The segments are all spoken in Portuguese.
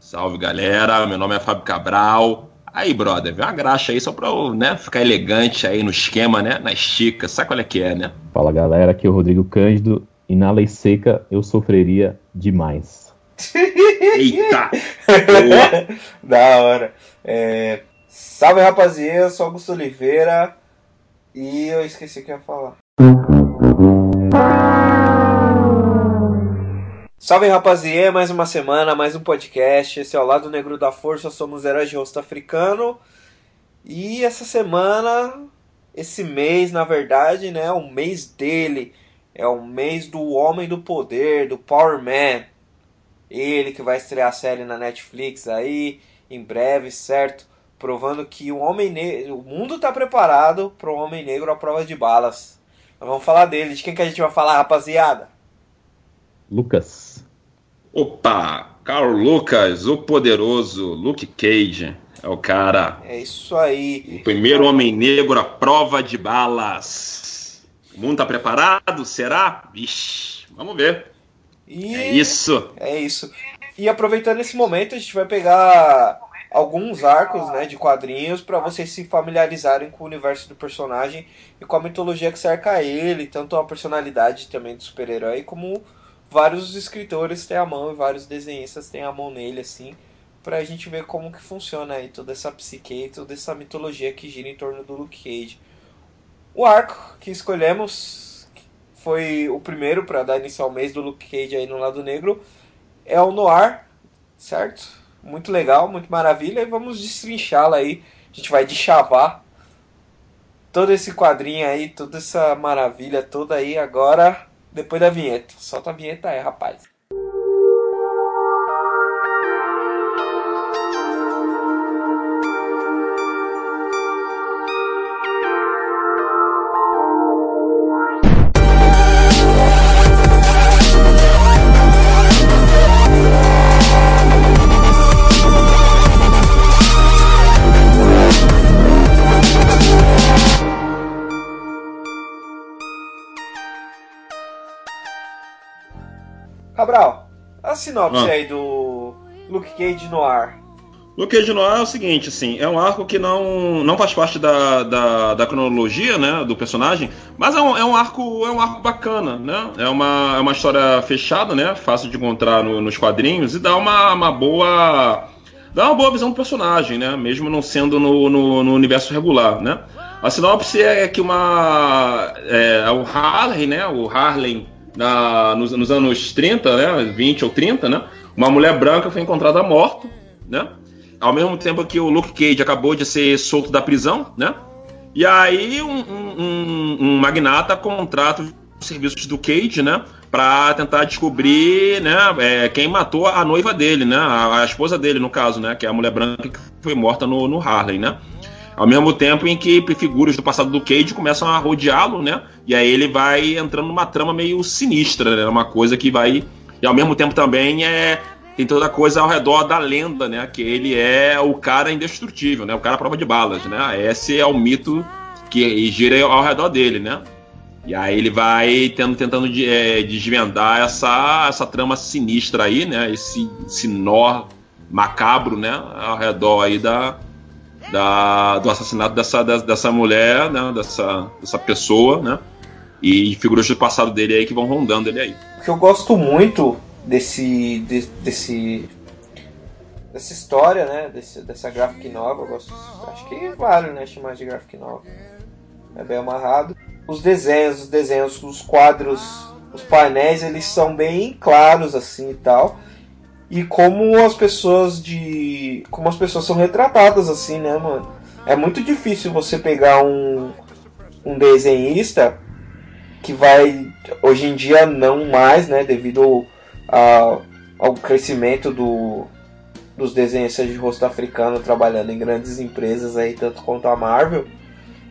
Salve galera, meu nome é Fábio Cabral. Aí, brother, vê uma graxa aí só pra eu, né, ficar elegante aí no esquema, né? Na estica, sabe qual é que é, né? Fala galera, aqui é o Rodrigo Cândido e na lei seca eu sofreria demais. Eita! da hora. É... Salve rapaziada, eu sou Augusto Oliveira e eu esqueci o que ia falar. Salve rapaziada, mais uma semana, mais um podcast. Esse é o Lado Negro da Força, somos heróis de rosto africano. E essa semana, esse mês, na verdade, né, o mês dele é o mês do Homem do Poder, do Power Man. Ele que vai estrear a série na Netflix aí em breve, certo? Provando que o homem negro, o mundo está preparado para o homem negro à prova de balas. Vamos falar dele. De quem que a gente vai falar, rapaziada? Lucas. Opa, Carl Lucas, o poderoso Luke Cage. É o cara. É isso aí. O primeiro homem negro à prova de balas. O mundo tá preparado? Será? Vixe, vamos ver. E É isso. É isso. E aproveitando esse momento, a gente vai pegar alguns arcos né, de quadrinhos para vocês se familiarizarem com o universo do personagem e com a mitologia que cerca ele, tanto a personalidade também do super-herói, como vários escritores têm a mão e vários desenhistas têm a mão nele, assim, pra gente ver como que funciona aí toda essa psique toda essa mitologia que gira em torno do Luke Cage. O arco que escolhemos foi o primeiro para dar início ao mês do Luke Cage aí no lado negro, é o Noir, certo? Muito legal, muito maravilha, e vamos destrinchá-la aí. A gente vai deschavar todo esse quadrinho aí, toda essa maravilha toda aí agora, depois da vinheta. Solta a vinheta aí, rapaz. Sinopse Ah. aí do Luke Cage Noir. Luke Cage Noir é o seguinte, assim, é um arco que não, não faz parte da, da, da cronologia, né, do personagem, mas é um, é um arco é um arco bacana, né? É uma, é uma história fechada, né? Fácil de encontrar no- nos quadrinhos e dá uma, uma boa dá uma boa visão do personagem, né? Mesmo não sendo no, no, no universo regular, né? A sinopse é que uma é, é o Harley, né? O Harley na, nos, nos anos 30, né? 20 ou 30, né? Uma mulher branca foi encontrada morta, né? Ao mesmo tempo que o Luke Cage acabou de ser solto da prisão, né? E aí um, um- um- magnata contrata os serviços do Cage, né? Pra tentar descobrir, né? é, quem matou a noiva dele, né? A, a esposa dele, no caso, né? Que é a mulher branca que foi morta no, no Harley, né? Ao mesmo tempo em que figuras do passado do Cage começam a rodeá-lo, né? E aí ele vai entrando numa trama meio sinistra, né? Uma coisa que vai. E ao mesmo tempo também é. Tem toda a coisa ao redor da lenda, né? Que ele é o cara indestrutível, né? O cara à prova de balas, né? Esse é o mito que gira ao redor dele, né? E aí ele vai tendo, tentando de- é, desvendar essa, essa trama sinistra aí, né? Esse, esse nó macabro, né? Ao redor aí da, da, do assassinato dessa, dessa, mulher, né? Dessa, dessa pessoa, né? E figuras do passado dele aí que vão rondando ele aí. O que eu gosto muito desse, de- desse dessa história, né, desse, dessa graphic novel, gosto, acho que vale, né, chamar de graphic novel. É bem amarrado. Os desenhos, os desenhos, os quadros, os painéis, eles são bem claros assim e tal. E como as pessoas de, como as pessoas são retratadas assim, né, mano? É muito difícil você pegar um um desenhista que vai hoje em dia não mais, né, devido a- ao crescimento do, dos desenhistas de rosto africano trabalhando em grandes empresas aí, tanto quanto a Marvel.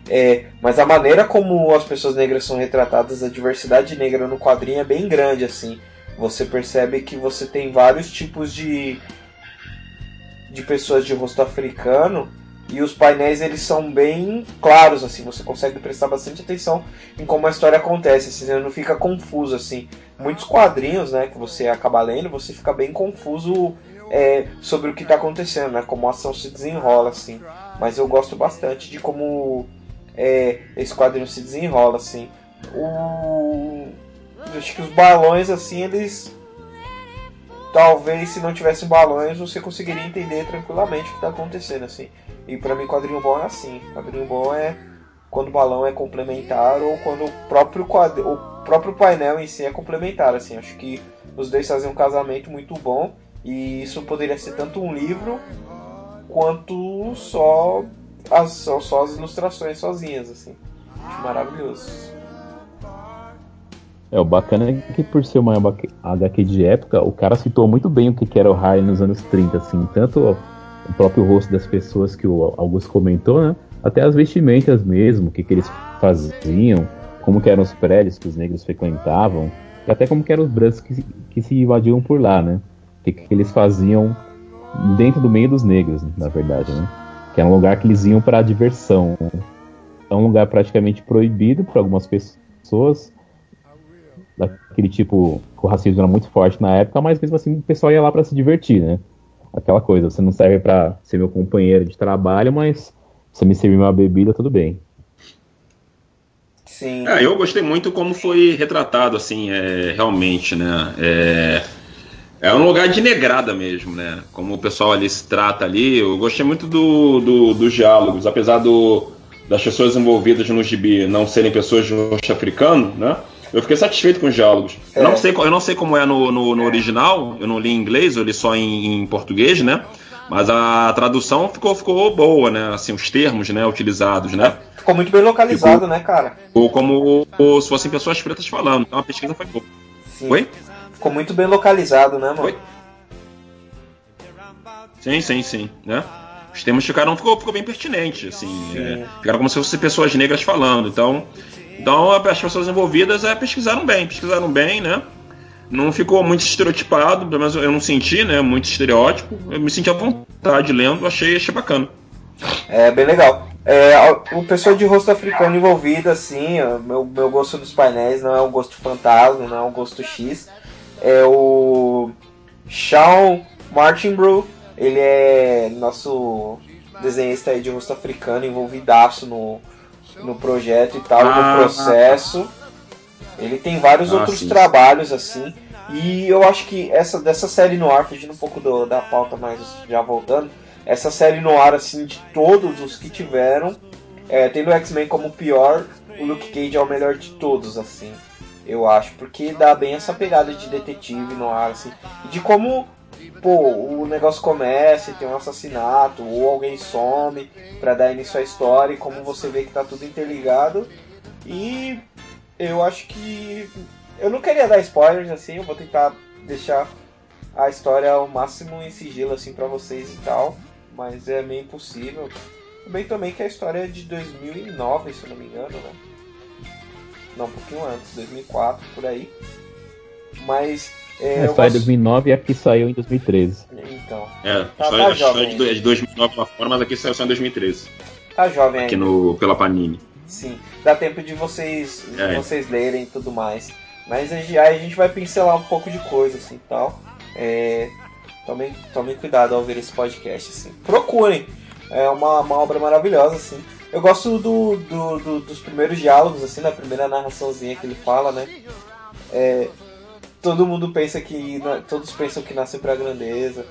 É, mas a maneira como as pessoas negras são retratadas, a diversidade negra no quadrinho é bem grande, assim. Você percebe que você tem vários tipos de, de pessoas de rosto africano e os painéis eles são bem claros, assim. Você consegue prestar bastante atenção em como a história acontece, assim, você não fica confuso, assim. Muitos quadrinhos, né, que você acaba lendo, você fica bem confuso é, sobre o que está acontecendo, né? Como a ação se desenrola, assim. Mas eu gosto bastante de como é, esse quadrinho se desenrola, assim. O... Acho que os balões, assim, eles. Talvez se não tivessem balões você conseguiria entender tranquilamente o que está acontecendo, assim. E para mim, quadrinho bom é assim. Quadrinho bom é quando o balão é complementar ou quando o próprio, quadro, o próprio painel em si é complementar. Assim, acho que os dois fazem um casamento muito bom e isso poderia ser tanto um livro quanto só as, só, só as ilustrações sozinhas. Assim. Acho maravilhoso. É, o bacana é que por ser uma HQ de época, o cara citou muito bem o que era o Harley nos anos 30, assim, tanto o próprio rosto das pessoas que o Augusto comentou, né? Até as vestimentas mesmo, o que, que eles faziam, como que eram os prédios que os negros frequentavam, e até como que eram os brancos que, que se invadiam por lá, né? O que, que eles faziam dentro do meio dos negros, na verdade, né? Que é um lugar que eles iam para diversão. É um lugar praticamente proibido para algumas pessoas, daquele tipo, o racismo era muito forte na época, mas mesmo assim o pessoal ia lá para se divertir, né? aquela coisa, você não serve para ser meu companheiro de trabalho, mas você me servir uma bebida, tudo bem. Sim. É, eu gostei muito como foi retratado, assim, é, realmente, né? É, é um lugar de negrada mesmo, né? Como o pessoal ali se trata ali. Eu gostei muito do, do dos diálogos, apesar do, das pessoas envolvidas no gibi não serem pessoas de rosto africano, né? Eu fiquei satisfeito com os diálogos. É. Eu, não sei, eu não sei como é no, no, no, original, eu não li em inglês, eu li só em, em, português, né? Mas a tradução ficou, ficou boa, né? Assim, os termos, né, utilizados, né? Ficou muito bem localizado, ficou, né, cara? Ou como ou, se fossem pessoas pretas falando. Então a pesquisa foi boa. Sim. Foi? Ficou muito bem localizado, né, mano? Foi? Sim, sim, sim, né? Os termos ficaram, ficou, ficou bem pertinente, assim. É, ficaram como se fossem pessoas negras falando. Então, então as pessoas envolvidas é, pesquisaram bem, pesquisaram bem, né? Não ficou muito estereotipado, pelo menos eu não senti, né? Muito estereótipo. Eu me senti à vontade lendo, achei, achei bacana. É bem legal. É, o pessoal de rosto africano envolvido, assim, meu, meu gosto dos painéis não é um gosto fantasma, não é um gosto X. É o Sean Martinbrew, ele é nosso desenhista aí de rosto africano, envolvidaço no, no projeto e tal, ah, no processo. Ele tem vários ah, outros sim. trabalhos assim. E eu acho que essa dessa série no ar, fugindo um pouco do, da pauta, mas já voltando, essa série no ar assim de todos os que tiveram, é, tendo o X-Men como o pior, o Luke Cage é o melhor de todos assim. Eu acho, porque dá bem essa pegada de detetive no ar assim, e de como pô, o negócio começa e tem um assassinato, ou alguém some para dar início à história, e como você vê que tá tudo interligado. E eu acho que. Eu não queria dar spoilers assim, eu vou tentar deixar a história ao máximo em sigilo assim para vocês e tal, mas é meio impossível. Bem também que a história é de 2009, se eu não me engano, né? Não, um pouquinho antes, 2004, por aí. Mas é, é saiu em 2009 e aqui saiu em 2013. Então. É, tá, a tá história de, de 2009 lá fora, mas aqui saiu só em 2013. Tá jovem Aqui no, pela Panini. Sim, dá tempo de vocês, é. de vocês lerem e tudo mais. Mas aí a gente vai pincelar um pouco de coisa assim tal. É, tomem, tomem cuidado ao ver esse podcast, assim. Procurem. É uma, uma obra maravilhosa, assim. Eu gosto do, do, do, dos primeiros diálogos, assim, na primeira narraçãozinha que ele fala, né? É, todo mundo pensa que. Todos pensam que nascem pra grandeza.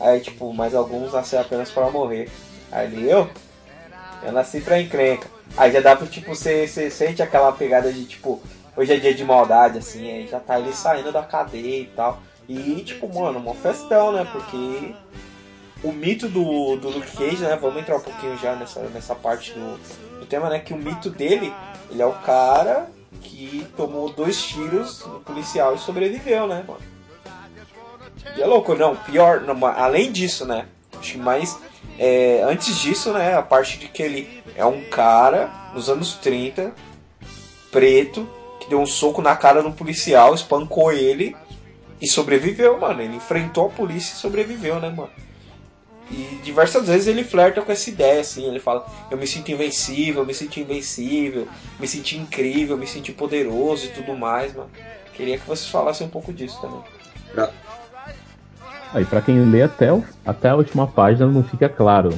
Aí, tipo, mas alguns nascem apenas para morrer. Aí eu. Eu nasci pra encrenca. Aí já dá pra, tipo, você, sente aquela pegada de, tipo, hoje é dia de maldade, assim, aí já tá ele saindo da cadeia e tal. E, tipo, mano, uma festão, né? Porque o mito do, do Luke Cage, né? Vamos entrar um pouquinho já nessa, nessa parte do, do tema, né? Que o mito dele, ele é o cara que tomou dois tiros no policial e sobreviveu, né, mano? E é louco, não, pior, não, além disso, né? Acho que mais. É, antes disso, né? A parte de que ele é um cara nos anos 30, preto, que deu um soco na cara do policial, espancou ele e sobreviveu, mano. Ele enfrentou a polícia e sobreviveu, né, mano? E diversas vezes ele flerta com essa ideia, assim, ele fala, eu me sinto invencível, eu me sinto invencível, me senti incrível, me senti poderoso e tudo mais, mano. Queria que vocês falassem um pouco disso também. Aí para quem lê até, o, até a última página não fica claro.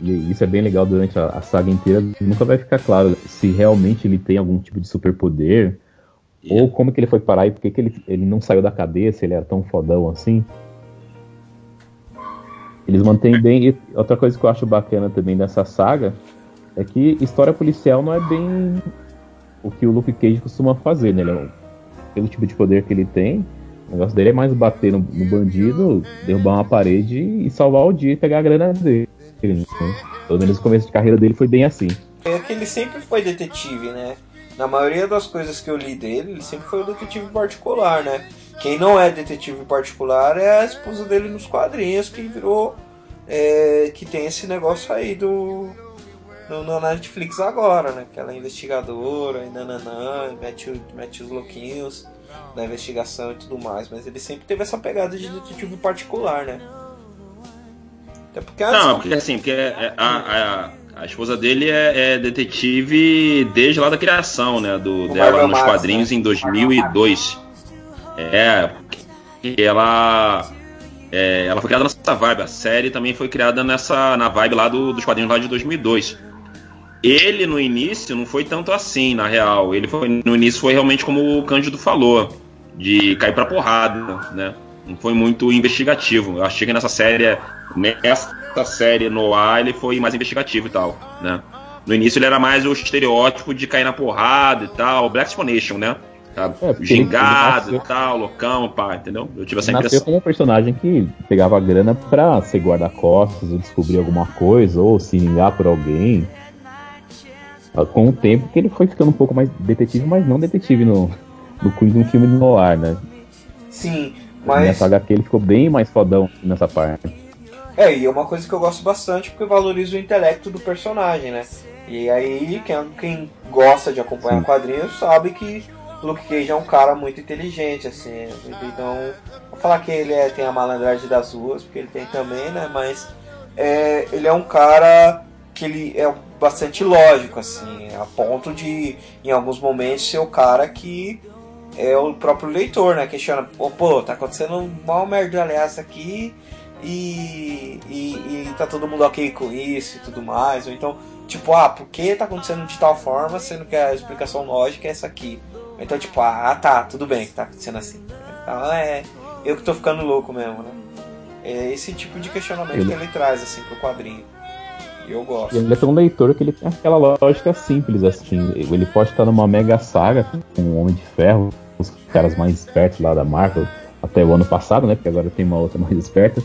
E isso é bem legal durante a, a saga inteira. Nunca vai ficar claro se realmente ele tem algum tipo de superpoder. Yeah. Ou como que ele foi parar e por que, que ele, ele não saiu da cabeça, ele era tão fodão assim. Eles mantêm bem. E outra coisa que eu acho bacana também dessa saga é que história policial não é bem o que o Luke Cage costuma fazer, né? Ele é, pelo tipo de poder que ele tem, o negócio dele é mais bater no, no bandido, derrubar uma parede e salvar o dia e pegar a grana dele. Né? Pelo menos o começo de carreira dele foi bem assim. É que ele sempre foi detetive, né? Na maioria das coisas que eu li dele, ele sempre foi o detetive particular, né? Quem não é detetive particular é a esposa dele nos quadrinhos, que virou. É, que tem esse negócio aí do. No, no Netflix agora, né? Aquela investigadora e nananã, mete, mete os louquinhos da investigação e tudo mais, mas ele sempre teve essa pegada de detetive particular, né? Até porque Não, porque assim, porque a, a, a esposa dele é, é, detetive desde lá da criação, né? Do, dela nos quadrinhos né? em 2002. É, ela. É, ela foi criada nessa vibe. A série também foi criada nessa na vibe lá do, dos quadrinhos lá de 2002. Ele no início não foi tanto assim, na real. Ele foi no início foi realmente como o Cândido falou, de cair pra porrada, né? Não foi muito investigativo. Eu achei que nessa série, nessa série no ar, ele foi mais investigativo e tal, né? No início ele era mais o estereótipo de cair na porrada e tal, Black Explanation, né? Tá? É, Gingado e tal, loucão, pá, entendeu? Eu tive essa nasceu impressão. como um personagem que pegava grana pra ser guarda-costas, ou descobrir alguma coisa, ou se ligar por alguém com o tempo que ele foi ficando um pouco mais detetive, mas não detetive no, no Queen de um filme de noir, né? Sim, mas. Nessa HQ ele ficou bem mais fodão nessa parte. É, e é uma coisa que eu gosto bastante porque valoriza o intelecto do personagem, né? E aí, quem, quem gosta de acompanhar Sim. quadrinhos sabe que Luke Cage é um cara muito inteligente, assim. Então, vou falar que ele é, tem a malandragem das ruas, porque ele tem também, né? Mas é, ele é um cara que ele é bastante lógico, assim, a ponto de, em alguns momentos, ser o cara que é o próprio leitor, né? Questiona, pô, pô tá acontecendo mal merda aliás aqui e, e, e, tá todo mundo ok com isso e tudo mais. Ou então, tipo, ah, por que tá acontecendo de tal forma, sendo que a explicação lógica é essa aqui? Então, tipo, ah, tá, tudo bem que tá acontecendo assim. Então é eu que tô ficando louco mesmo, né? É esse tipo de questionamento ele... que ele traz, assim, pro quadrinho. Eu gosto. Ele é tão leitor que ele tem aquela lógica simples, assim. Ele pode estar numa mega saga com o Homem de Ferro, os caras mais espertos lá da Marvel, até o ano passado, né? Porque agora tem uma outra mais esperta.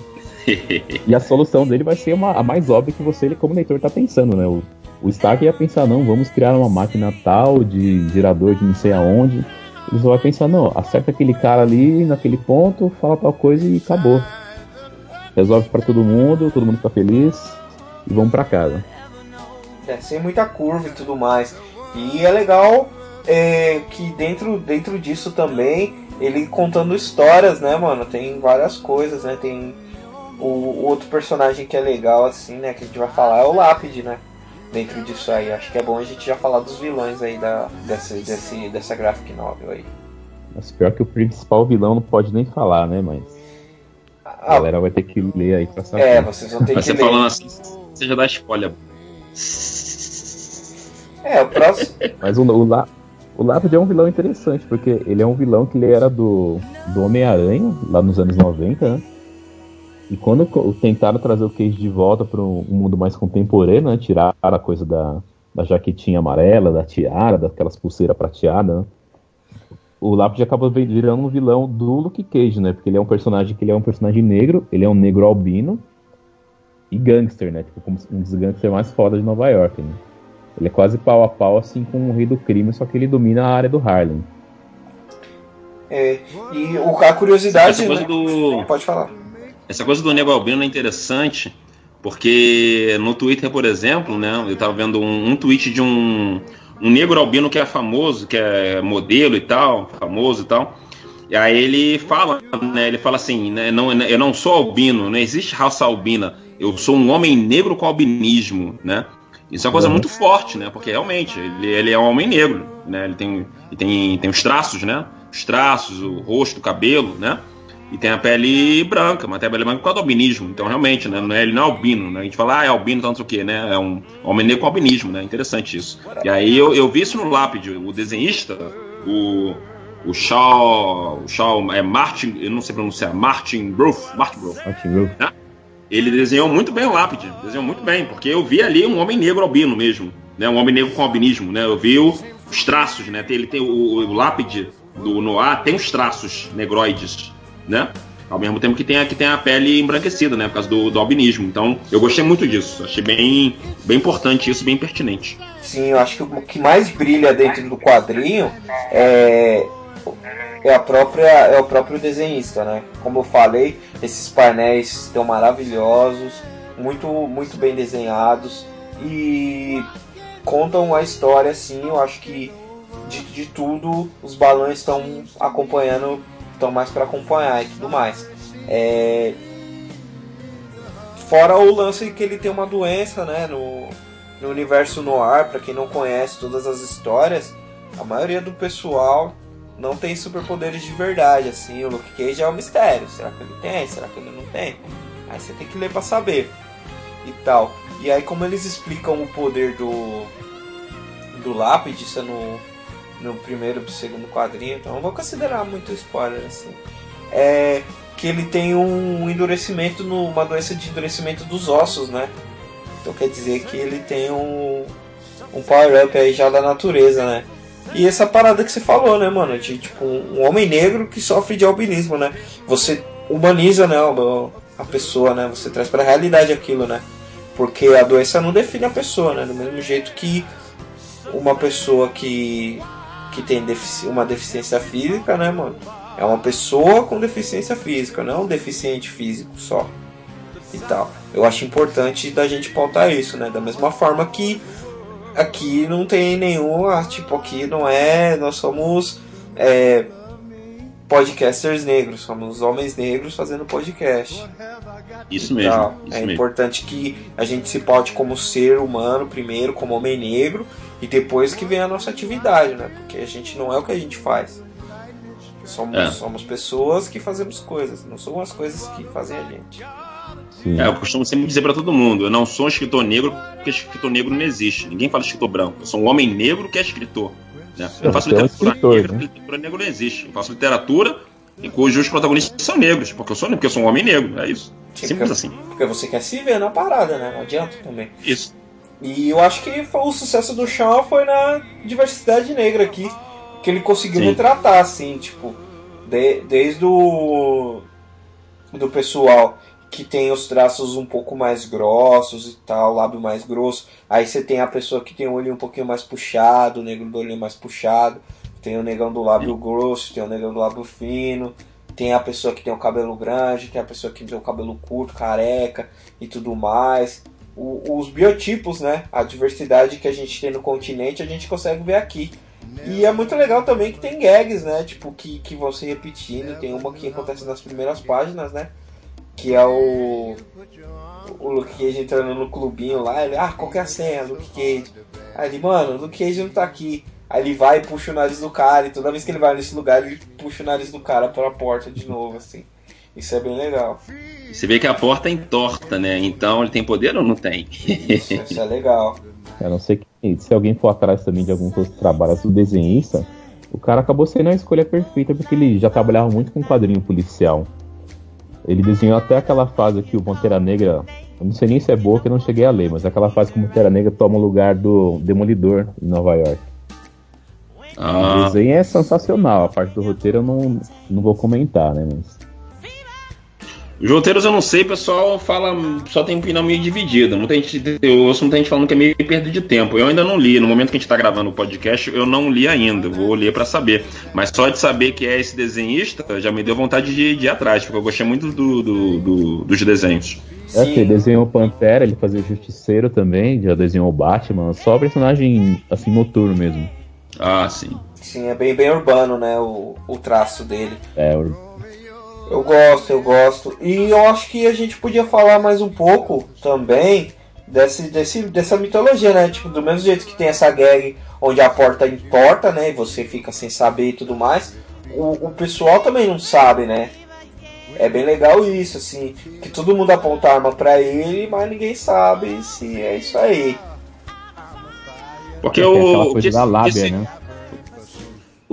e a solução dele vai ser uma, a mais óbvia que você, como leitor, tá pensando, né? O, o Stark ia pensar, não, vamos criar uma máquina tal de gerador de não sei aonde. Ele só vai pensar, não, acerta aquele cara ali naquele ponto, fala tal coisa e acabou. Resolve para todo mundo, todo mundo fica feliz e vamos para casa. É, sem muita curva e tudo mais. E é legal é, que dentro, dentro disso também, ele contando histórias, né, mano? Tem várias coisas, né? Tem o, o, outro personagem que é legal, assim, né? Que a gente vai falar é o Lápide, né? Dentro disso aí. Acho que é bom a gente já falar dos vilões aí da, dessa, desse, dessa graphic novel aí. Mas pior que o principal vilão não pode nem falar, né? Mas. A ah, galera vai ter que ler aí pra saber. É, vocês vão ter Mas que você ler. falando assim, você já dá spoiler. É, o próximo. Mas o, o, La, o Lapid é um vilão interessante, porque ele é um vilão que ele era do, do Homem-Aranha, lá nos anos 90, né? E quando tentaram trazer o Cage de volta para um mundo mais contemporâneo, né? Tirar a coisa da, da jaquetinha amarela, da tiara, daquelas pulseiras prateadas, né? o Lápide acaba virando um vilão do Luke Cage, né? Porque ele é um personagem que ele é um personagem negro, ele é um negro albino e gangster, né? Tipo, como um dos gangsters mais foda de Nova York, né? Ele é quase pau a pau, assim, com o rei do crime, só que ele domina a área do Harlem. É, e a curiosidade... Essa coisa né? do... Pode falar. Essa coisa do Nego Albino é interessante, porque no Twitter, por exemplo, né? Eu tava vendo um, um tweet de um, um negro albino que é famoso, que é modelo e tal, famoso e tal. E aí ele fala, né? Ele fala assim, né, não, eu não sou albino, não existe raça albina eu sou um homem negro com albinismo, né? Isso é uma coisa uhum. muito forte, né? Porque realmente ele, ele, é um homem negro, né? Ele tem, ele tem, tem os traços, né? Os traços, o rosto, o cabelo, né? E tem a pele branca, mas tem a pele branca por causa do albinismo. Então, realmente, né? Não é, ele não é albino, né? A gente fala, ah, é albino, tanto o quê, né? É um homem negro com albinismo, né? Interessante isso. E aí eu, eu vi isso no lápide. O desenhista, o, o Shaw, o Shaw é Martin, eu não sei pronunciar, Martin Ruff, Martin Ruff. Martin Ruff. Né? Ele desenhou muito bem o lápide, desenhou muito bem, porque eu vi ali um homem negro albino mesmo, né? Um homem negro com albinismo, né? Eu vi o, os traços, né? Ele tem o, o lápide do Noah tem os traços negroides, né? Ao mesmo tempo que tem, a, que tem a pele embranquecida, né? Por causa do, do albinismo. Então, eu gostei muito disso. Achei bem, bem importante isso, bem pertinente. Sim, eu acho que o que mais brilha dentro do quadrinho é, é, a própria, é o próprio desenhista, né? Como eu falei, esses painéis estão maravilhosos, muito, muito bem desenhados e contam a história, assim, eu acho que de, de tudo os balões estão acompanhando estão mais para acompanhar e tudo mais. É... Fora o lance que ele tem uma doença, né, no, no universo noir, para quem não conhece todas as histórias, a maioria do pessoal não tem superpoderes de verdade, assim, o Luke Cage é um mistério, será que ele tem, será que ele não tem? Aí você tem que ler para saber e tal. E aí como eles explicam o poder do do lápide, isso é no no primeiro e segundo quadrinho, então não vou considerar muito spoiler assim. É que ele tem um endurecimento, no, uma doença de endurecimento dos ossos, né? Então quer dizer que ele tem um, um power-up aí já da natureza, né? E essa parada que você falou, né, mano? De tipo um homem negro que sofre de albinismo, né? Você humaniza, né, a pessoa, né? Você traz pra realidade aquilo, né? Porque a doença não define a pessoa, né? Do mesmo jeito que uma pessoa que que tem defici uma deficiência física, né, mano? É uma pessoa com deficiência física, não é um deficiente físico só. E tal. Eu acho importante da gente pautar isso, né? Da mesma forma que aqui não tem nenhum. Ah, tipo, aqui não é. Nós somos é, podcasters negros, somos homens negros fazendo podcast. Isso mesmo. Isso é mesmo. importante que a gente se paute como ser humano primeiro, como homem negro, e depois que vem a nossa atividade, né? Porque a gente não é o que a gente faz. Somos, é. somos pessoas que fazemos coisas, não são as coisas que fazem a gente. É, eu costumo sempre dizer para todo mundo: eu não sou um escritor negro porque escritor negro não existe. Ninguém fala escritor branco. Eu sou um homem negro que é escritor. Né? Eu faço é literatura escritor, negra, né? literatura negra não existe. Eu faço literatura em cujos protagonistas são negros, porque eu sou porque eu sou um homem negro, é isso. Simples porque, assim. Porque você quer se ver na parada, né? Não adianta também. Isso. E eu acho que o sucesso do Shaw foi na diversidade negra aqui. Que ele conseguiu Sim. retratar, assim, tipo, de, desde o do pessoal que tem os traços um pouco mais grossos e tal, lábio mais grosso. Aí você tem a pessoa que tem o olho um pouquinho mais puxado, o negro do olho mais puxado. Tem o negão do lábio grosso, tem o negão do lábio fino. Tem a pessoa que tem o cabelo grande, tem a pessoa que tem o cabelo curto, careca e tudo mais o, os biotipos, né? A diversidade que a gente tem no continente, a gente consegue ver aqui. E é muito legal também que tem gags, né? Tipo, que, que vão se repetindo. Tem uma que acontece nas primeiras páginas, né? Que é o. O Luke Cage entrando no clubinho lá. Ele, ah, qual que é a senha, Luke Cage? Aí ele, mano, o Luke Cage não tá aqui. Aí ele vai e puxa o nariz do cara. E toda vez que ele vai nesse lugar, ele puxa o nariz do cara pela porta de novo, assim. Isso é bem legal. Você vê que a porta é entorta, né? Então ele tem poder ou não tem? Isso, isso é legal. A não sei que se alguém for atrás também de alguns outros trabalhos do desenhista, o cara acabou sendo a escolha perfeita porque ele já trabalhava muito com quadrinho policial. Ele desenhou até aquela fase que o Pantera Negra, eu não sei nem se é boa que eu não cheguei a ler, mas aquela fase que o Pantera Negra toma o lugar do Demolidor em Nova York. Ah. O desenho é sensacional, a parte do roteiro eu não, não vou comentar, né? Mas os roteiros eu não sei, o pessoal fala, só tem opinião meio dividida. Muita gente, eu ouço muita gente falando que é meio perda de tempo. Eu ainda não li, no momento que a gente está gravando o podcast, eu não li ainda, vou ler para saber. Mas só de saber que é esse desenhista já me deu vontade de, de ir atrás, porque eu gostei muito do, do, do, dos desenhos. É, ele desenhou Pantera, ele fazia Justiceiro também, já desenhou Batman, só personagem assim noturno mesmo. Ah, sim. Sim, é bem, bem urbano, né, o, o traço dele. É, urbano. Eu gosto, eu gosto. E eu acho que a gente podia falar mais um pouco também desse, desse, dessa mitologia, né? Tipo, do mesmo jeito que tem essa gag onde a porta entorta, né? E você fica sem saber e tudo mais. O, o pessoal também não sabe, né? é bem legal isso, assim, que todo mundo aponta arma para ele, mas ninguém sabe se é isso aí. Porque é o, o que, da lábia, né?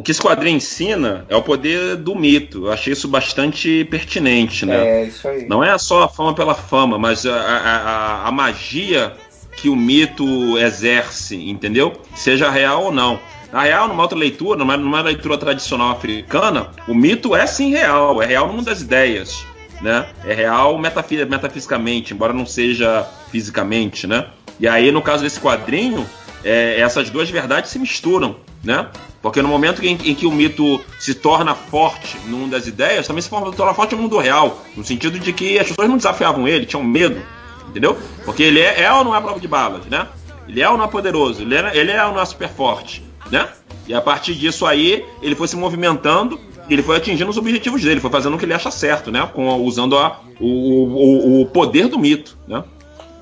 O que esse quadrinho ensina é o poder do mito. Eu achei isso bastante pertinente, né? É, isso aí. Não é só a fama pela fama, mas a, a, a magia que o mito exerce, entendeu? Seja real ou não. Na real, numa outra leitura, numa, numa leitura tradicional africana, o mito é sim real, é real no mundo das ideias, né? É real metafis metafisicamente, embora não seja fisicamente, né? E aí, no caso desse quadrinho, é, essas duas verdades se misturam, né? Porque no momento em, em, que o mito se torna forte no mundo das ideias, também se torna forte no mundo real, no sentido de que as pessoas não desafiavam ele, tinham medo, entendeu? Porque ele é, é ou não é prova de balas, né? Ele é ou não é poderoso, ele é, ele é ou não é super forte né? E a partir disso aí, ele foi se movimentando ele foi atingindo os objetivos dele, foi fazendo o que ele acha certo, né? Com, usando a, o, o, o poder do mito, né?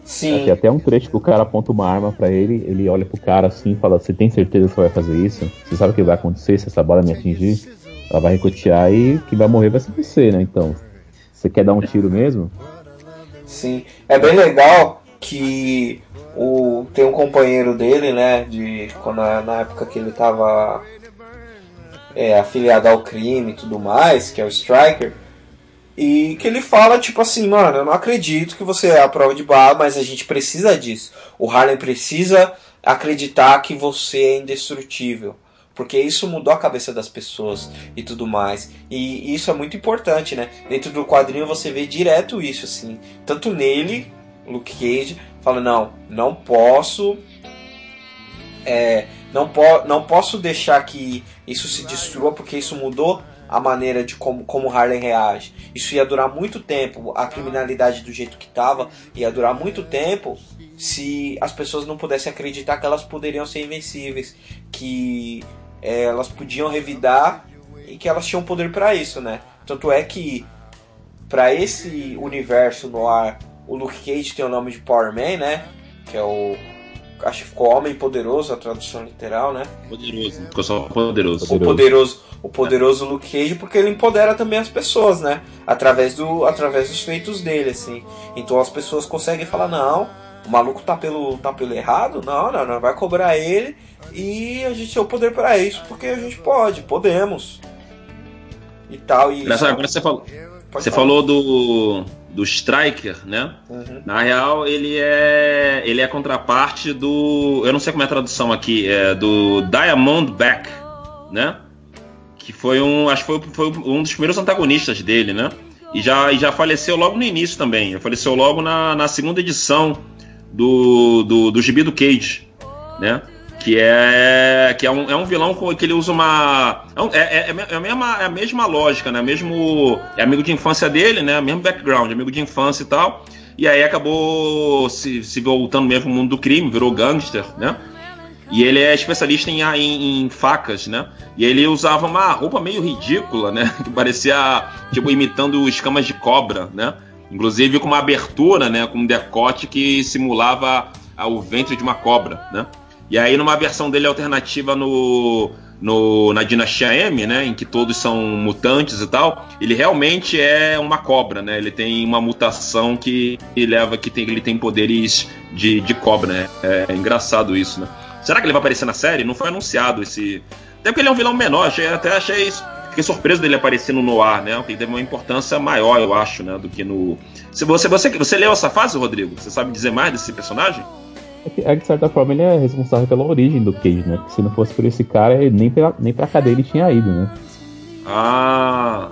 Sim. Aqui até um trecho que o cara aponta uma arma para ele, ele olha pro cara assim e fala: Você tem certeza que você vai fazer isso? Você sabe o que vai acontecer se essa bola me atingir? Ela vai ricochear e quem vai morrer vai ser você, né? Então, você quer dar um tiro mesmo? Sim, é bem legal que o, tem um companheiro dele, né, de quando na época que ele tava é, afiliado ao crime e tudo mais, que é o Striker, e que ele fala tipo assim, mano, eu não acredito que você é a prova de bala, mas a gente precisa disso. O Harlem precisa acreditar que você é indestrutível. Porque isso mudou a cabeça das pessoas e tudo mais. E isso é muito importante, né? Dentro do quadrinho você vê direto isso, assim. Tanto nele, Luke Cage, fala não, não posso, é, não, po não posso deixar que isso se destrua porque isso mudou a maneira de como, como Harlem reage. Isso ia durar muito tempo, a criminalidade do jeito que estava ia durar muito tempo se as pessoas não pudessem acreditar que elas poderiam ser invencíveis, que é, elas podiam revidar e que elas tinham poder para isso, né? Tanto é que para esse universo no ar o Luke Cage tem o nome de Power Man, né? Que é o. Acho que ficou Homem Poderoso, a tradução literal, né? Poderoso, ficou só poderoso. O poderoso, o poderoso Luke Cage, porque ele empodera também as pessoas, né? Através, do, através dos feitos dele, assim. Então as pessoas conseguem falar, não, o maluco tá pelo, tá pelo errado, não, não, não, vai cobrar ele e a gente tem o poder para isso, porque a gente pode, podemos. E tal. E Nessa, agora você falou. você falar. falou do do Striker, né? Uhum. Na real, ele é ele é a contraparte do, eu não sei como é a tradução aqui, é do Diamondback, né? Que foi um, acho que foi, foi um dos primeiros antagonistas dele, né? E já, e já faleceu logo no início também. Ele faleceu logo na, na segunda edição do, do, do Gibi do Cage, né? Que é que é um, é um vilão que ele usa uma é, é, é, é, a mesma, é a mesma lógica, né? Mesmo é amigo de infância dele, né? Mesmo background, amigo de infância e tal. E aí acabou se, se voltando mesmo pro mundo do crime, virou gangster, né? E ele é especialista em, em, em, facas, né? E ele usava uma roupa meio ridícula, né? Que parecia, tipo, imitando escamas de cobra, né? Inclusive com uma abertura, né? Com um decote que simulava o ventre de uma cobra, né? E aí, numa versão dele alternativa no, no, na Dinastia M, né, em que todos são mutantes e tal, ele realmente é uma cobra, né? Ele tem uma mutação que leva que tem, ele tem poderes de, de cobra, né? É, é engraçado isso, né? Será que ele vai aparecer na série? Não foi anunciado esse. Até porque ele é um vilão menor, achei, até achei isso. Fiquei surpreso dele aparecer no Noir, né? Que teve uma importância maior, eu acho, né? Do que no. Se você, você, você leu essa fase, Rodrigo? Você sabe dizer mais desse personagem? É que, de certa forma, ele é responsável pela origem do Cage, né? Porque se não fosse por esse cara, nem, pra, nem pra cadeia ele tinha ido, né? Ah.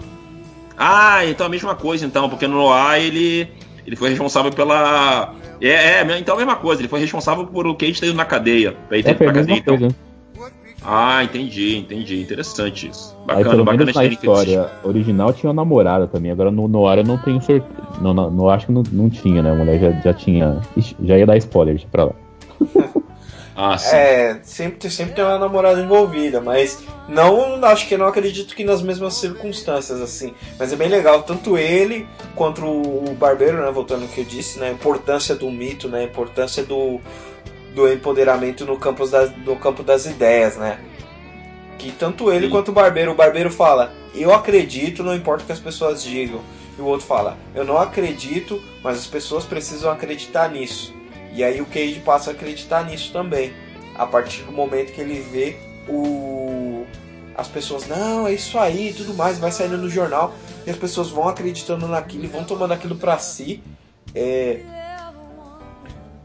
Ah, então a mesma coisa, então, porque no Noir ele, ele foi responsável pela. É, é, então a mesma coisa, ele foi responsável por o Cage ter ido na cadeia. Pra ele ter é, pra cadeia, então. Coisa. Ah, entendi, entendi. Interessante isso. Bacana, Aí, bacana na história original tinha uma namorada também. Agora no Noir eu não tenho certeza. No, no, no, acho que não, não tinha, né? A mulher já, já tinha. Já ia dar spoiler pra lá. Ah, sim. É, sempre, sempre tem uma namorada envolvida, mas não acho que não acredito que nas mesmas circunstâncias, assim. Mas é bem legal, tanto ele quanto o Barbeiro, né? Voltando ao que eu disse, né? A importância do mito, né? A importância do, do empoderamento no campo das, no campo das ideias, né? Que tanto ele sim. quanto o Barbeiro, o Barbeiro fala, eu acredito, não importa o que as pessoas digam. e o outro fala: Eu não acredito, mas as pessoas precisam acreditar nisso. E aí o Cage passa a acreditar nisso também. A partir do momento que ele vê o as pessoas, não, é isso aí, tudo mais, vai saindo no jornal e as pessoas vão acreditando naquilo e vão tomando aquilo para si. É...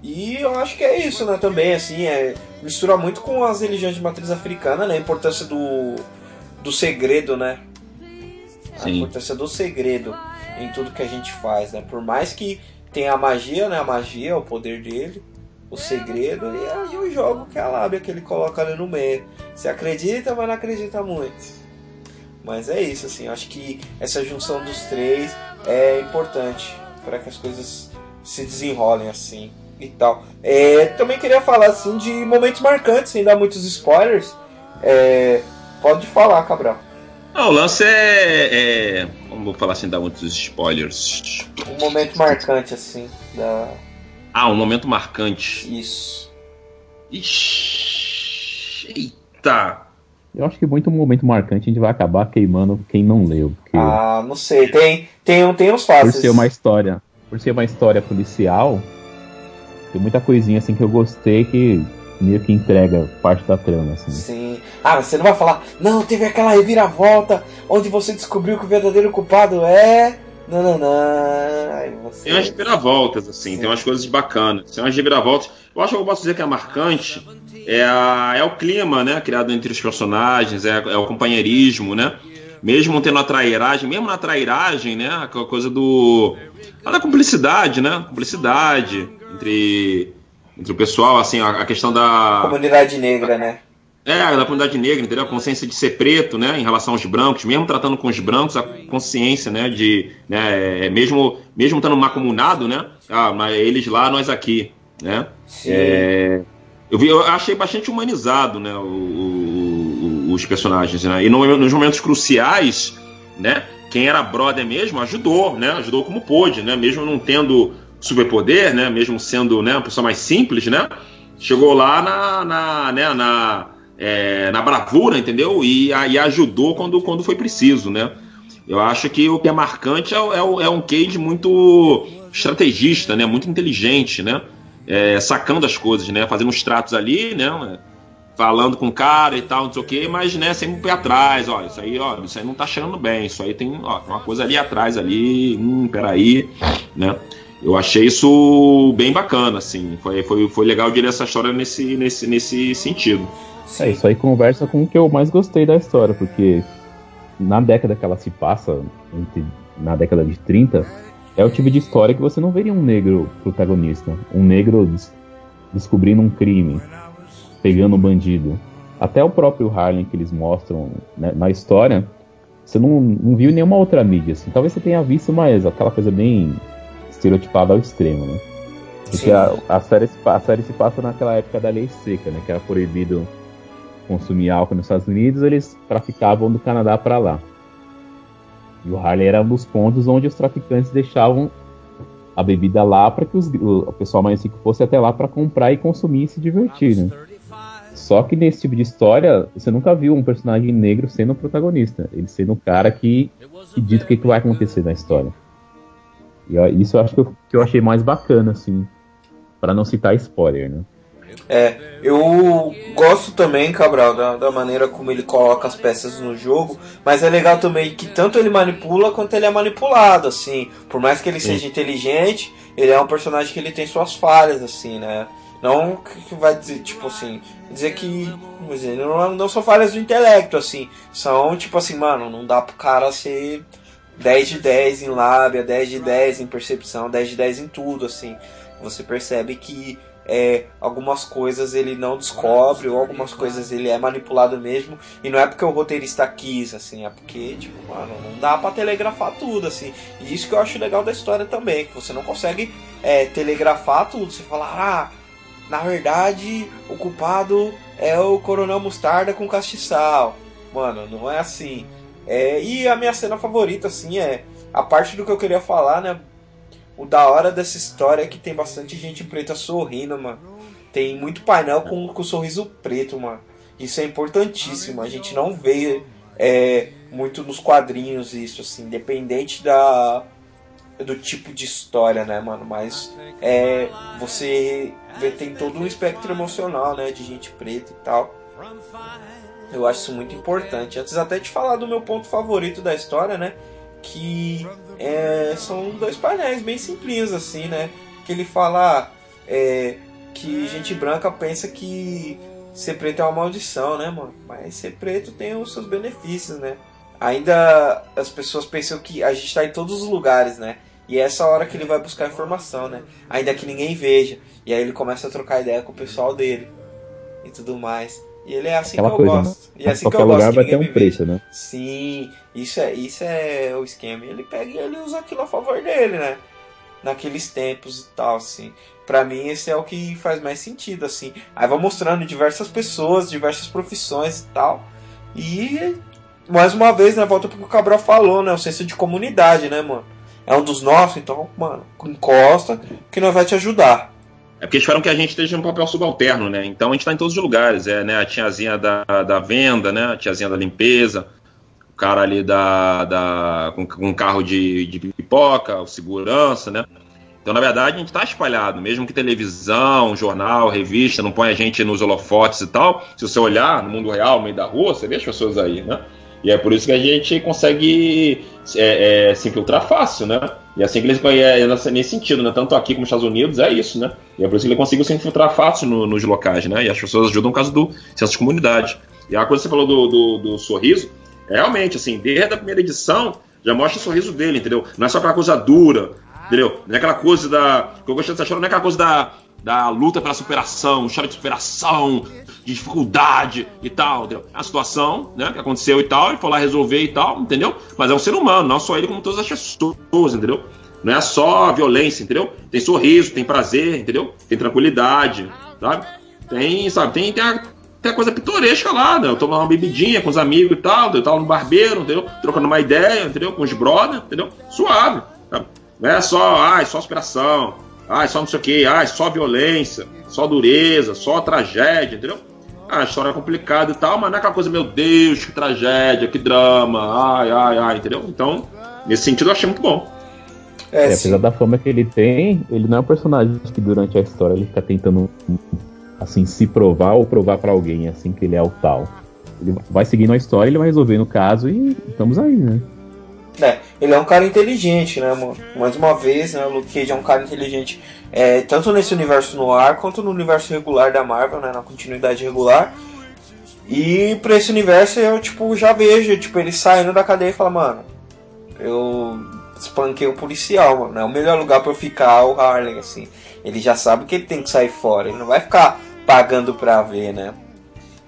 E eu acho que é isso, né, também, assim, é, mistura muito com as religiões de matriz africana, né, a importância do, do segredo, né, Sim. a importância do segredo em tudo que a gente faz, né? Por mais que tenha a magia, né? A magia, o poder dele, o segredo e aí o jogo que é a lábia que ele coloca ali no meio. Você acredita, mas não acredita muito. Mas é isso, assim, acho que essa junção dos três é importante para que as coisas se desenrolem assim e tal. É, também queria falar assim de momentos marcantes, sem dar muitos spoilers. É, pode falar, Cabral. Não, o lance é, é. Como vou falar sem dar muitos spoilers? Um momento marcante, assim, da. Ah, um momento marcante. Isso. Ixi. Eita! Eu acho que muito momento marcante a gente vai acabar queimando quem não leu. Porque... Ah, não sei. Tem, tem, tem uns fáceis. Por ser uma história. Por ser uma história policial, tem muita coisinha assim que eu gostei que meio que entrega parte da trama, assim. Sim. Ah, você não vai falar, não, teve aquela reviravolta onde você descobriu que o verdadeiro culpado é. Não, não, não. Você... Tem umas reviravoltas, assim, Sim. tem umas coisas bacanas. Tem umas reviravoltas. Eu acho que eu posso dizer que é marcante. É, a, é o clima, né? Criado entre os personagens, é, é o companheirismo, né? Mesmo tendo a trairagem, mesmo na trairagem, né? Aquela coisa do. A da cumplicidade, né? Cumplicidade entre entre o pessoal, assim, a, a questão da. Comunidade negra, né? É, da comunidade negra, entendeu? A consciência de ser preto, né, em relação aos brancos, mesmo tratando com os brancos, a consciência, né, de, né, é, mesmo, mesmo estando macumunado, né, ah, mas eles lá, nós aqui, né. É, eu, vi, eu achei bastante humanizado, né, o, o, os personagens, né, e no, nos momentos cruciais, né, quem era brother mesmo ajudou, né, ajudou como pôde, né, mesmo não tendo superpoder, né? Mesmo sendo né, uma pessoa mais simples, né? Chegou lá na, na, né, na, é, na bravura, entendeu? E aí ajudou quando, quando foi preciso, né? Eu acho que o que é marcante é, é, é um Cage muito estrategista, né? Muito inteligente, né? É, sacando as coisas, né? Fazendo uns tratos ali, né? Falando com o cara e tal, não sei o quê, mas né, sempre um pé atrás, ó, isso aí, ó, isso aí não tá cheirando bem, isso aí tem ó, uma coisa ali atrás ali, hum, peraí, né? Eu achei isso bem bacana, assim. Foi, foi, foi legal de ler essa história nesse, nesse, nesse sentido. É, isso aí conversa com o que eu mais gostei da história, porque na década que ela se passa, entre, na década de 30, é o tipo de história que você não veria um negro protagonista. Um negro des descobrindo um crime, pegando um bandido. Até o próprio Harlem que eles mostram né, na história, você não, não viu nenhuma outra mídia. Assim. Talvez você tenha visto, mas aquela coisa bem estereotipada ao extremo, né? Porque a, a, série, a série se passa naquela época da lei seca, né? Que era proibido consumir álcool nos Estados Unidos, eles traficavam do Canadá para lá. E o Harley era um dos pontos onde os traficantes deixavam a bebida lá para que os, o pessoal mais rico fosse até lá para comprar e consumir e se divertir, né? Só que nesse tipo de história, você nunca viu um personagem negro sendo o protagonista. Ele sendo o cara que, que diz o que, que vai acontecer na história. E isso eu acho que eu, que eu achei mais bacana, assim, para não citar spoiler, né? É, eu gosto também, Cabral, da, da, maneira como ele coloca as peças no jogo, mas é legal também que tanto ele manipula quanto ele é manipulado, assim. Por mais que ele Sim. seja inteligente, ele é um personagem que ele tem suas falhas, assim, né? Não que vai dizer, tipo assim, dizer que. Dizer, não, não são falhas do intelecto, assim. São, tipo assim, mano, não dá pro cara ser 10 de 10 em lábia, 10 de 10 em percepção, 10 de 10 em tudo, assim. Você percebe que é, algumas coisas ele não descobre, ou algumas coisas ele é manipulado mesmo, e não é porque o roteirista quis, assim, é porque, tipo, mano, não dá para telegrafar tudo, assim. E isso que eu acho legal da história também, que você não consegue é, telegrafar tudo. Você fala, ah, na verdade, o culpado é o Coronel Mostarda com castiçal. Mano, não é assim. É, e a minha cena favorita, assim, é a parte do que eu queria falar, né? O da hora dessa história é que tem bastante gente preta sorrindo, mano. Tem muito painel com, com sorriso preto, mano. Isso é importantíssimo. A gente não vê é, muito nos quadrinhos isso, assim. Independente da, do tipo de história, né, mano? Mas é, você vê, tem todo um espectro emocional, né? De gente preta e tal. Eu acho isso muito importante. Antes até de falar do meu ponto favorito da história, né? Que é, são dois painéis bem simples, assim, né? Que ele fala é, que gente branca pensa que ser preto é uma maldição, né, mano? Mas ser preto tem os seus benefícios, né? Ainda as pessoas pensam que a gente tá em todos os lugares, né? E é essa hora que ele vai buscar informação, né? Ainda que ninguém veja. E aí ele começa a trocar ideia com o pessoal dele. E tudo mais. E ele é assim Aquela que eu coisa, gosto. Né? E é assim Qualquer que eu lugar gosto vai ter um preço, né? Sim, isso é, isso é o esquema. Ele pega e ele usa aquilo a favor dele, né? Naqueles tempos e tal, assim. Pra mim, esse é o que faz mais sentido, assim. Aí vai mostrando diversas pessoas, diversas profissões e tal. E, mais uma vez, né? Volta pro que o Cabral falou, né? O senso de comunidade, né, mano? É um dos nossos, então, mano, encosta que nós vai te ajudar. É porque esperam que a gente esteja um papel subalterno, né? Então a gente está em todos os lugares. É né, a tiazinha da, da venda, né? A tiazinha da limpeza, o cara ali da, da com, com carro de, de pipoca, o segurança, né? Então, na verdade, a gente está espalhado, mesmo que televisão, jornal, revista, não põe a gente nos holofotes e tal. Se você olhar no mundo real, no meio da rua, você vê as pessoas aí, né? E é por isso que a gente consegue é, é, se infiltrar fácil, né? E assim que eles é, nesse sentido, né? Tanto aqui como nos Estados Unidos é isso, né? E é por isso que ele conseguiu se infiltrar fácil no, nos locais, né? E as pessoas ajudam no caso do senso de comunidade. E a coisa que você falou do, do, do sorriso, é realmente, assim, desde a primeira edição, já mostra o sorriso dele, entendeu? Não é só aquela coisa dura, entendeu? Não é aquela coisa da. que eu gostei dessa história, não é aquela coisa da da luta pela superação, história de superação, de dificuldade e tal, entendeu? A situação, né, que aconteceu e tal, ele foi lá resolver e tal, entendeu? Mas é um ser humano, não só ele como todas as pessoas, entendeu? Não é só violência, entendeu? Tem sorriso, tem prazer, entendeu? Tem tranquilidade, sabe? Tem, sabe, tem, tem, a, tem a coisa pitoresca lá, né? Eu tomo uma bebidinha com os amigos e tal, eu tava no barbeiro, entendeu? Trocando uma ideia, entendeu? Com os brothers, entendeu? Suave, sabe? Não é só, ai, só superação, ah, só não sei o que, ah, só violência, só dureza, só tragédia, entendeu? Ah, a história é complicada e tal, mas não é aquela coisa, meu Deus, que tragédia, que drama, ai, ai, ai, entendeu? Então, nesse sentido eu achei muito bom. É, é, apesar da fama que ele tem, ele não é um personagem que durante a história ele fica tentando assim se provar ou provar para alguém assim que ele é o tal. Ele vai seguindo a história, ele vai resolvendo o caso e estamos aí, né? É, ele é um cara inteligente, né, mano? Mais uma vez, né, o Luke Cage é um cara inteligente, é, tanto nesse universo no ar quanto no universo regular da Marvel, né, na continuidade regular. E pra esse universo eu, tipo, já vejo, tipo, ele saindo da cadeia e fala, mano, eu espanquei o policial, mano, é o melhor lugar para eu ficar o Harley, assim. Ele já sabe que ele tem que sair fora, ele não vai ficar pagando pra ver, né?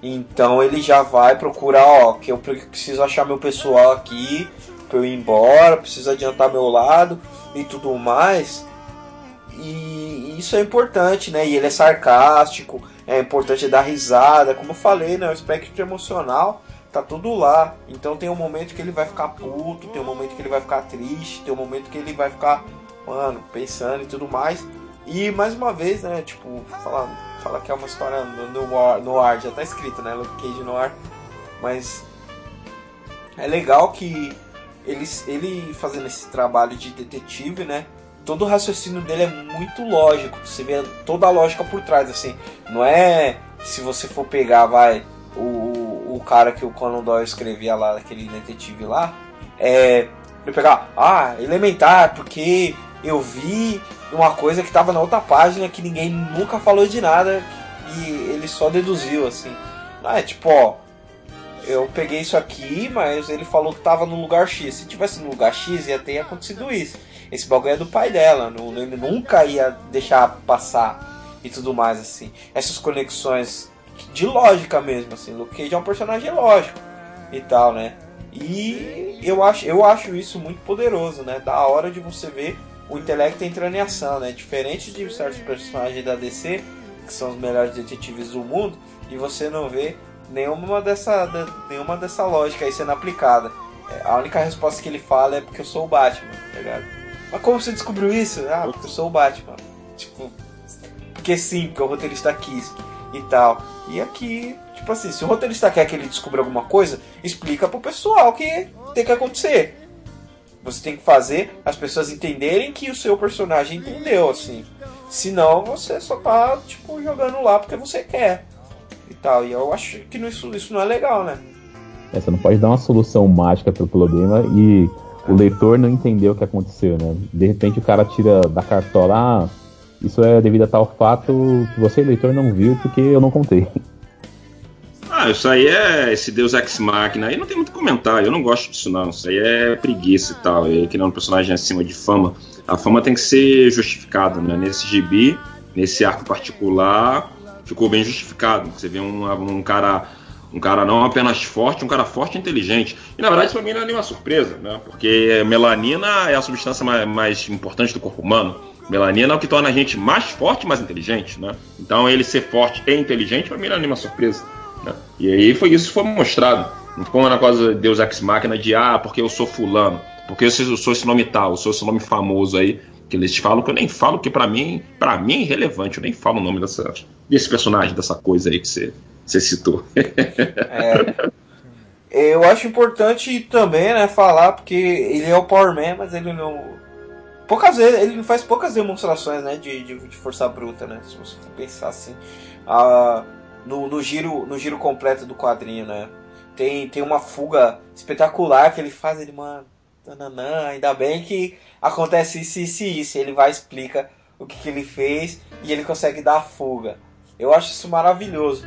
Então ele já vai procurar, ó, que eu preciso achar meu pessoal aqui pra eu ir embora, preciso adiantar meu lado e tudo mais. E isso é importante, né? E ele é sarcástico, é importante dar risada, como eu falei, né? O espectro emocional tá tudo lá. Então tem um momento que ele vai ficar puto, tem um momento que ele vai ficar triste, tem um momento que ele vai ficar, mano, pensando e tudo mais. E mais uma vez, né, tipo, falar fala que é uma história no, no, ar, no ar, já tá escrito, né, Luke Cage no ar. Mas é legal que ele, ele fazendo esse trabalho de detetive, né? Todo o raciocínio dele é muito lógico. Você vê toda a lógica por trás, assim. Não é se você for pegar, vai, o, o cara que o Conan Doyle escrevia lá, aquele detetive lá, é. Ele pegar, ah, elementar, porque eu vi uma coisa que estava na outra página que ninguém nunca falou de nada e ele só deduziu, assim. Não é tipo, ó, eu peguei isso aqui, mas ele falou que tava no lugar X. Se tivesse no lugar X, ia ter acontecido isso. Esse bagulho é do pai dela, não, ele nunca ia deixar passar e tudo mais, assim. Essas conexões de lógica mesmo, assim. Luke Cage é um personagem lógico e tal, né? E eu acho, eu acho isso muito poderoso, né? Da hora de você ver o intelecto entrando em ação, né? Diferente de certos personagens da DC, que são os melhores detetives do mundo, e você não vê nenhuma dessa, nenhuma dessa lógica aí sendo aplicada. É, a única resposta que ele fala é porque eu sou o Batman, tá ligado? Mas como você descobriu isso? Ah, porque eu sou o Batman. Tipo, porque sim, porque o roteirista quis e tal. E aqui, tipo assim, se o roteirista quer que ele descubra alguma coisa, explica pro pessoal que tem que acontecer. Você tem que fazer as pessoas entenderem que o seu personagem entendeu, assim. Senão você só tá, tipo, jogando lá porque você quer. E tal. E eu acho que isso, isso não é legal, né? É, você não pode dar uma solução mágica pro problema e o leitor não entendeu o que aconteceu, né? De repente o cara tira da cartola, ah, isso é devido a tal fato que você, leitor, não viu porque eu não contei. Ah, isso aí é esse Deus Ex Machina aí não tem muito comentário, eu não gosto disso não, isso aí é preguiça e tal, e criando um personagem acima de fama. A fama tem que ser justificada, né? Nesse gibi, nesse arco particular, ficou bem justificado. Você vê um, um cara um cara não apenas forte, um cara forte e inteligente. E na verdade isso pra mim não é nenhuma surpresa, né? Porque melanina é a substância mais, mais importante do corpo humano. Melanina é o que torna a gente mais forte e mais inteligente, né? Então ele ser forte e inteligente pra mim não é nenhuma surpresa. Né? E aí foi isso que foi mostrado. Não ficou uma coisa Deus Ex Machina de ah, porque eu sou fulano, porque eu sou esse nome tal, eu sou esse nome famoso aí, que eles falam que eu nem falo, que para mim, para mim é irrelevante, eu nem falo o nome dessa, desse personagem, dessa coisa aí que você, você citou. é. Eu acho importante também, né, falar, porque ele é o Power Man, mas ele não. Poucas vezes, ele faz poucas demonstrações, né, de, de, de força bruta, né, se você pensar assim. Ah, no, no, giro, no giro completo do quadrinho, né? Tem, tem uma fuga espetacular que ele faz, ele, mano, nananã, ainda bem que acontece isso, isso e isso. Ele vai explica o que, que ele fez e ele consegue dar fuga. Eu acho isso maravilhoso.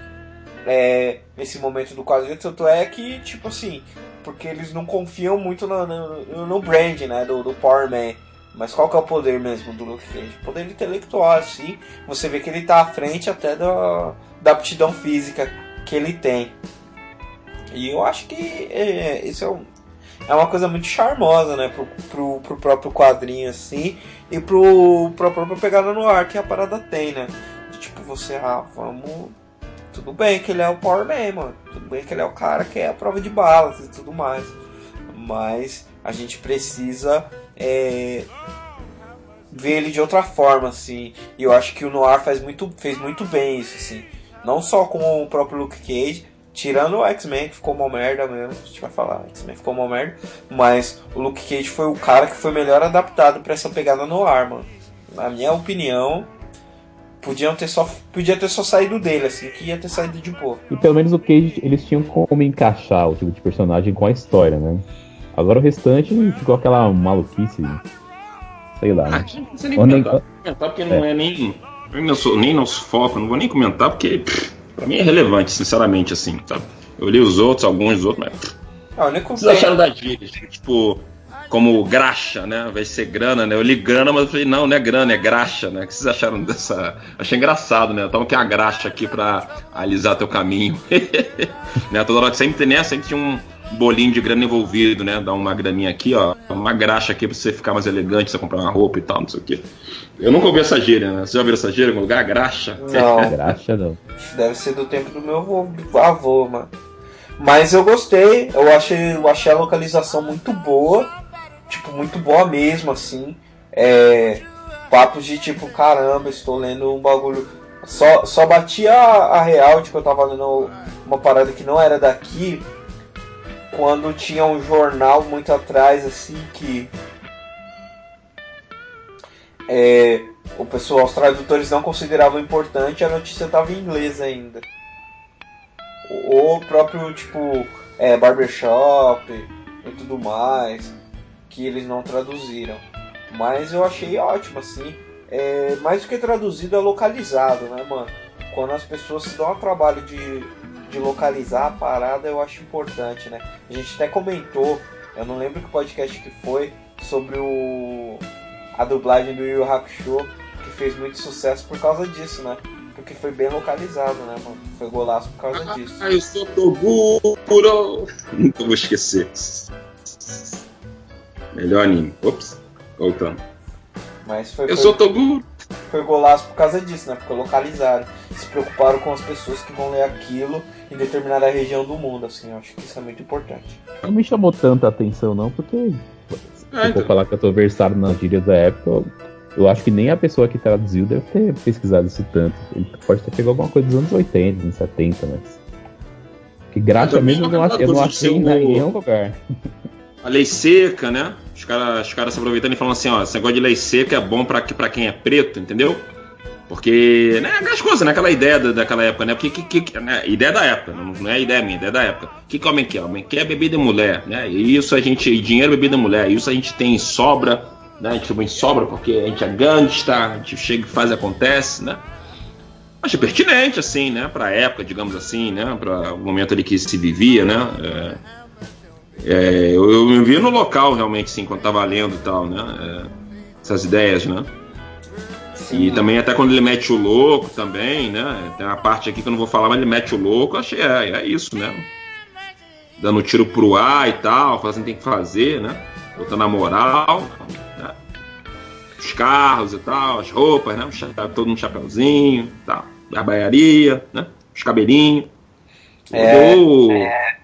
É, nesse momento do quadrinho, tanto é que, tipo assim, porque eles não confiam muito no, no, no brand, né, do, do Power Man. Mas qual que é o poder mesmo do Luke Cage? Poder intelectual, assim. Você vê que ele tá à frente até da, da aptidão física que ele tem. E eu acho que é, isso é, um, é uma coisa muito charmosa, né? Pro, pro, pro próprio quadrinho, assim. E pro, pro própria pegada no ar que a parada tem, né? De, tipo, você, ah, vamos... Tudo bem que ele é o Power Man, mano. Tudo bem que ele é o cara que é a prova de balas e tudo mais. Mas a gente precisa é, ver ele de outra forma, assim. E eu acho que o Noir faz muito, fez muito bem isso, assim. Não só com o próprio Luke Cage, tirando o X-Men, que ficou uma merda mesmo, a gente vai falar, o X-Men ficou uma merda, mas o Luke Cage foi o cara que foi melhor adaptado para essa pegada no ar, mano. Na minha opinião, podiam ter só, podia ter só saído dele, assim, que ia ter saído de boa. E pelo menos o Cage, eles tinham como encaixar o tipo de personagem com a história, né? Agora o restante ficou aquela maluquice. Sei lá. Né? Ah, não nem comentar, nem... comentar porque é. não é nem, nem nosso foco, não vou nem comentar porque pff, pra mim é relevante, sinceramente, assim, sabe? Eu li os outros, alguns dos outros, mas. Ah, nem Vocês acharam da gíria? Tipo, como graxa, né? Vai ser grana, né? Eu li grana, mas eu falei, não, não é grana, é graxa, né? O que vocês acharam dessa. Achei engraçado, né? Toma aqui a graxa aqui pra alisar teu caminho. né? Toda hora que sempre tem nessa, sempre tinha um bolinho de grana envolvido, né? Dar uma graninha aqui, ó. Uma graxa aqui pra você ficar mais elegante, você comprar uma roupa e tal, não sei o quê. Eu nunca ouvi essa gíria, né? Você já viu essa gíria em algum lugar? Graxa? Não. graxa não. Deve ser do tempo do meu avô, mano. Mas eu gostei, eu achei, eu achei a localização muito boa. Tipo, muito boa mesmo, assim. É, papos de tipo, caramba, estou lendo um bagulho. Só, só batia a, a real, tipo, eu tava lendo uma parada que não era daqui quando tinha um jornal muito atrás, assim, que é, o pessoal, os tradutores não consideravam importante, a notícia estava em inglês ainda. O próprio, tipo, é, barbershop e tudo mais, que eles não traduziram. Mas eu achei ótimo, assim. É, mais do que traduzido, é localizado, né, mano? Quando as pessoas se dão o trabalho de de localizar a parada eu acho importante, né? A gente até comentou, eu não lembro que podcast que foi, sobre o a dublagem do Yu Hakusho, que fez muito sucesso por causa disso, né? Porque foi bem localizado, né, mano? Foi golaço por causa disso. Ah, eu sou Toguro! Nunca vou esquecer. Melhor anime. Ops, voltando. Mas foi, eu foi... sou Toguro! foi golaço por causa disso, né? Porque localizaram, se preocuparam com as pessoas que vão ler aquilo em determinada região do mundo, assim, eu acho que isso é muito importante. Não me chamou tanta atenção não, porque se ah, então. falar que eu tô versado nas gírias da época, eu, eu, acho que nem a pessoa que traduziu deve ter pesquisado isso tanto. Ele pode ter pegado alguma coisa dos anos 80, anos 70, mas. Que graça mesmo eu não, achei, eu não achei em nenhum lugar. A lei seca, né? Os caras os cara se aproveitando e falando assim, ó, esse negócio de lei seca é bom pra quem é preto, entendeu? Porque, né, aquelas coisas, né, aquela ideia da, daquela época, né? Porque, que, que, né, ideia da época, não, não é ideia minha, ideia da época. O que, que homem quer? Homem quer bebida de mulher, né? E isso a gente, dinheiro, bebida mulher, isso a gente tem em sobra, né? A gente tem em sobra porque a gente é gangsta, a gente chega e faz e acontece, né? Achei pertinente, assim, né, pra época, digamos assim, né, para o momento ali que se vivia, né? É, é, eu, eu me vi no local realmente, sim, quando tava lendo e tal, né? É, essas ideias, né? Sim. E também até quando ele mete o louco também, né? Tem uma parte aqui que eu não vou falar, mas ele mete o louco, eu achei, é, é isso, né? Dando tiro pro ar e tal, fazendo tem que fazer, né? Botando a moral, né? Os carros e tal, as roupas, né? Todo um chapéuzinho, tal. A baiaria, né? Os cabelinhos. É, o, é.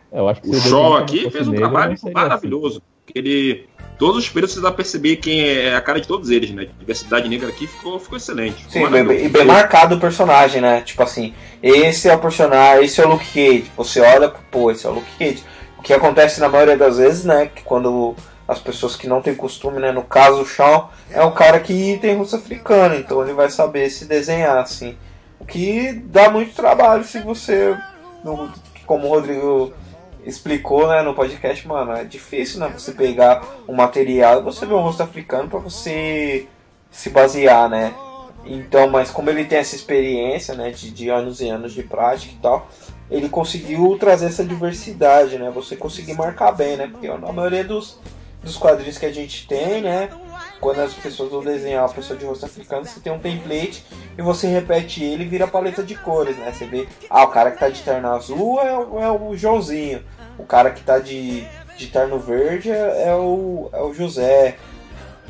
o Shaw aqui fez um trabalho assim. maravilhoso. Assim. Ele todos os pretos você dá pra perceber quem é a cara de todos eles, né? A diversidade negra aqui ficou, ficou excelente. Sim, bem, e bem marcado o personagem, né? Tipo assim, esse é o personagem, esse é o Luke Cage. Você olha, pô, esse é o Luke Cage. O que acontece na maioria das vezes, né? Que quando as pessoas que não têm costume, né? No caso, o Shawn é o cara que tem russo africano, então ele vai saber se desenhar, assim. O que dá muito trabalho se você, como o Rodrigo explicou né, no podcast, mano, é difícil né, você pegar um material e você ver um rosto africano para você se basear, né? Então, mas como ele tem essa experiência, né, de, de, anos e anos de prática e tal, ele conseguiu trazer essa diversidade, né? Você conseguir marcar bem, né? Porque na maioria dos, dos quadrinhos que a gente tem, né? Quando as pessoas vão desenhar uma pessoa de rosto africano, você tem um template e você repete ele e vira paleta de cores, né? Você vê, ah, o cara que tá de terno azul é, é o Joãozinho. O cara que tá de, de terno verde é, é, o, é o José.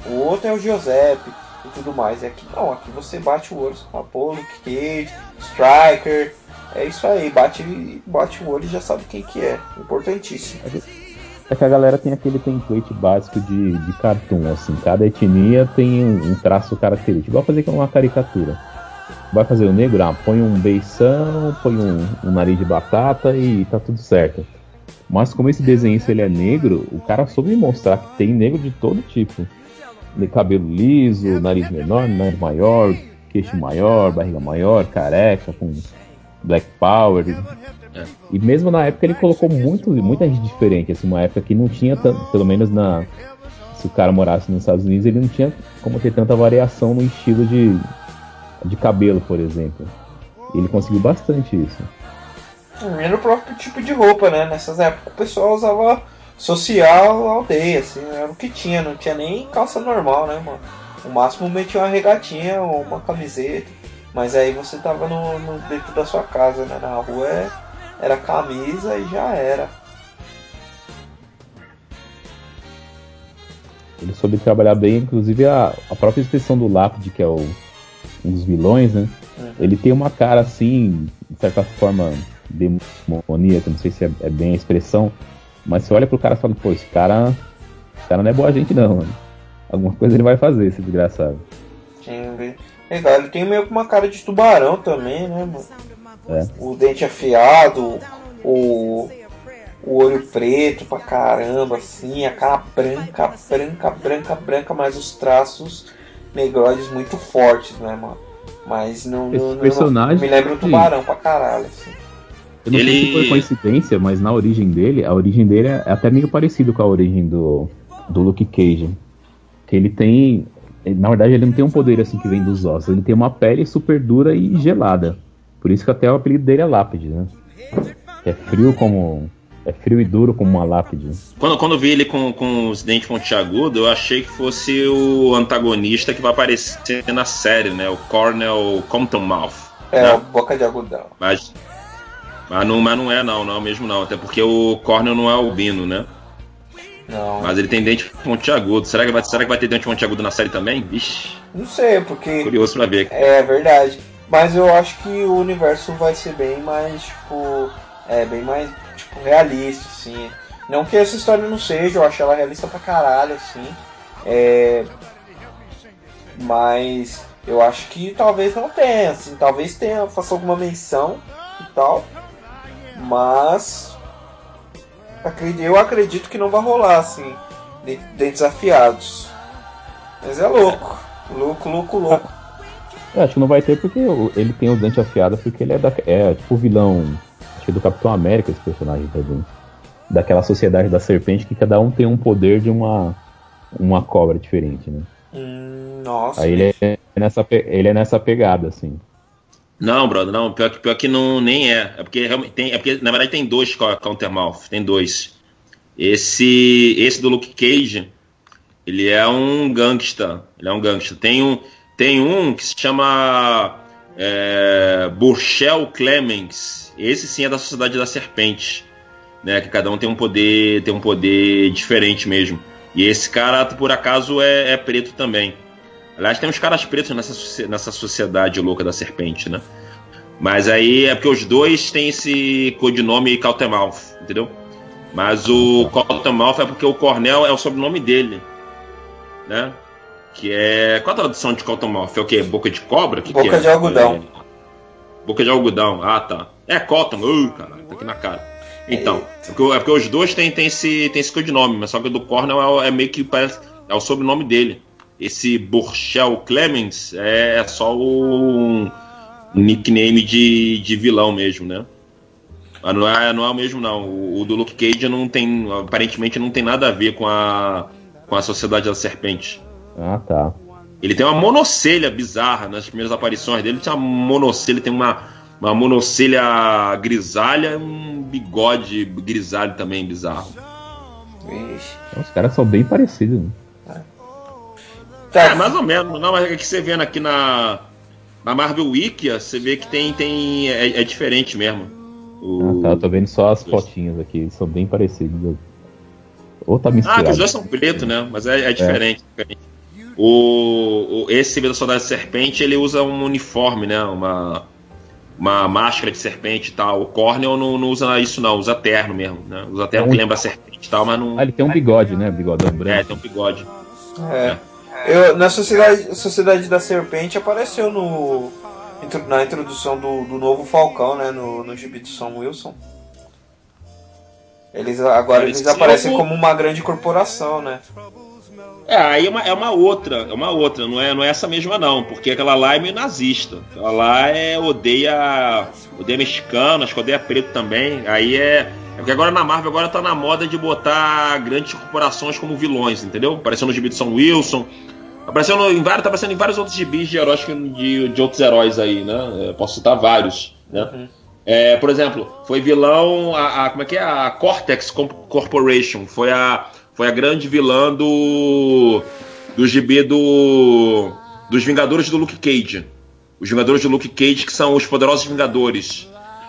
O outro é o Giuseppe e tudo mais. E aqui não, aqui você bate o olho, Luke Cage, Striker. É isso aí, bate, bate o olho e já sabe quem que é. Importantíssimo. É que a galera tem aquele template básico de, de cartoon, assim, cada etnia tem um, um traço característico. Igual fazer uma caricatura. Vai fazer o negro, ah, põe um beição, põe um, um nariz de batata e tá tudo certo. Mas como esse desenhista ele é negro, o cara soube mostrar que tem negro de todo tipo. De cabelo liso, nariz menor, nariz maior, queixo maior, barriga maior, careca, com black power. É. E mesmo na época ele colocou muito, muita gente diferente, assim, uma época que não tinha tanto, pelo menos na se o cara morasse nos Estados Unidos, ele não tinha como ter tanta variação no estilo de, de cabelo, por exemplo. Ele conseguiu bastante isso. E no próprio tipo de roupa, né? Nessas épocas o pessoal usava social aldeia, assim, era o que tinha, não tinha nem calça normal, né, mano? O máximo metia uma regatinha ou uma camiseta, mas aí você tava no, no dentro da sua casa, né? Na rua é, era camisa e já era. Ele soube trabalhar bem, inclusive a, a própria expressão do Lápide, que é o, um dos vilões, né? Uhum. Ele tem uma cara assim, de certa forma, demoníaca, não sei se é, é, bem a expressão, mas você olha pro cara e fala, pô, esse cara, esse cara não é boa gente não, mano. Alguma coisa ele vai fazer, esse desgraçado. Sim, legal. Ele tem meio que uma cara de tubarão também, né, mano? É. O dente afiado, o, o olho preto pra caramba, assim, a cara branca, branca, branca, branca, mas os traços negroides muito fortes, né, mano? Mas não, Esse não, personagem... não, me lembra um tubarão pra caralho, assim. Eu não ele... sei se foi coincidência, mas na origem dele, a origem dele é até meio parecido com a origem do, do Luke Cage. Que ele tem. Na verdade, ele não tem um poder assim que vem dos ossos, ele tem uma pele super dura e gelada. Por isso que até o apelido dele é lápide, né? É frio como. É frio e duro como uma lápide. Quando, quando eu vi ele com, com os dentes pontiagudos, eu achei que fosse o antagonista que vai aparecer na série, né? O Cornel Comptonmouth. É, né? boca de algodão. Mas mas não, mas não é, não, não é mesmo não. Até porque o Cornel não é albino, né? Não. Mas ele tem dente pontiagudo. Será que vai, será que vai ter dente pontiagudo na série também? Vixe. Não sei, porque. Curioso pra ver. É verdade. Mas eu acho que o universo vai ser bem mais, tipo. É, bem mais, tipo, realista, assim. Não que essa história não seja, eu acho ela realista pra caralho, assim. É. Mas eu acho que talvez não tenha, assim. Talvez tenha, faça alguma menção e tal. Mas eu acredito que não vai rolar, assim. dentes afiados. Mas é louco. Louco, louco, louco. É, acho que não vai ter porque ele tem os dentes afiados, porque ele é, da, é tipo o vilão acho que do Capitão América, esse personagem também. Daquela sociedade da serpente que cada um tem um poder de uma, uma cobra diferente, né? Hum, nossa. Aí ele é, nessa, ele é nessa pegada, assim. Não, brother, não. Pior que, pior que não, nem é. É porque, tem, é porque, na verdade, tem dois Countermouth. Tem dois. Esse, esse do Luke Cage, ele é um gangsta. Ele é um gangsta. Tem um, tem um que se chama é, Burchell Clemens. Esse sim é da Sociedade da Serpente. Né, que cada um tem um poder tem um poder diferente mesmo. E esse cara, por acaso, é, é preto também. Aliás, tem uns caras pretos nessa, nessa sociedade louca da serpente, né? Mas aí é porque os dois têm esse codinome Cautemouth, entendeu? Mas o Cautemouth é porque o Cornell é o sobrenome dele, né? Que é. Qual a tradução de Cautemouth? É o quê? Boca de cobra? Que Boca que é? de algodão. É... Boca de algodão, ah tá. É Cotton, uh, cara, tá aqui na cara. Então, é porque, é porque os dois têm, têm, esse, têm esse codinome, mas só que o do Cornell é, é meio que parece. É o sobrenome dele. Esse Burchell Clemens é, é só um nickname de, de vilão mesmo, né? Mas não é, não é o mesmo, não. O, o, do Luke Cage não tem. Aparentemente não tem nada a ver com a, com a Sociedade da Serpente. Ah, tá. Ele tem uma monocelha bizarra nas primeiras aparições dele. Ele tem uma monocelha, tem uma, uma monocelha grisalha um bigode grisalho também bizarro. Vixe. Os caras são bem parecidos. Né? Tá. É, mais ou menos. Não, mas é que você vendo aqui na, na Marvel Wiki, você vê que tem. tem é, é diferente mesmo. O... Ah, tá, tô vendo só as fotinhas aqui, são bem parecidos. Ou tá misturado. Ah, que os dois são pretos, né? Mas é, é diferente. É. diferente. O, o, esse da Soldado de Serpente, ele usa um uniforme, né? Uma, uma máscara de serpente e tal. O Cornel não, não usa isso, não, usa terno mesmo, né? Usa terno é um... que lembra serpente e tal, mas não. Ah, ele tem um bigode, né? Bigodão branco. É, tem um bigode. É. é. Eu, na Sociedade, Sociedade da Serpente apareceu no, na introdução do, do novo Falcão, né? No, no gibi do Sam Wilson. Eles agora eles, eles aparecem como uma grande corporação, né? É, aí é uma, é uma outra, é uma outra, não é, não é essa mesma não, porque aquela lá é meio nazista. Aquela lá é odeia, odeia mexicano, acho que odeia preto também. Aí é, é porque agora na Marvel agora tá na moda de botar grandes corporações como vilões, entendeu? Apareceu no gibi de São Wilson, apareceu no, em vários, tá aparecendo em vários outros gibis de heróis de, de outros heróis aí, né? Eu posso citar vários, né? Uhum. É, por exemplo, foi vilão a, a, como é que é a Cortex Corporation, foi a foi a grande vilã do do gibi do dos Vingadores do Luke Cage. Os Vingadores do Luke Cage que são os poderosos Vingadores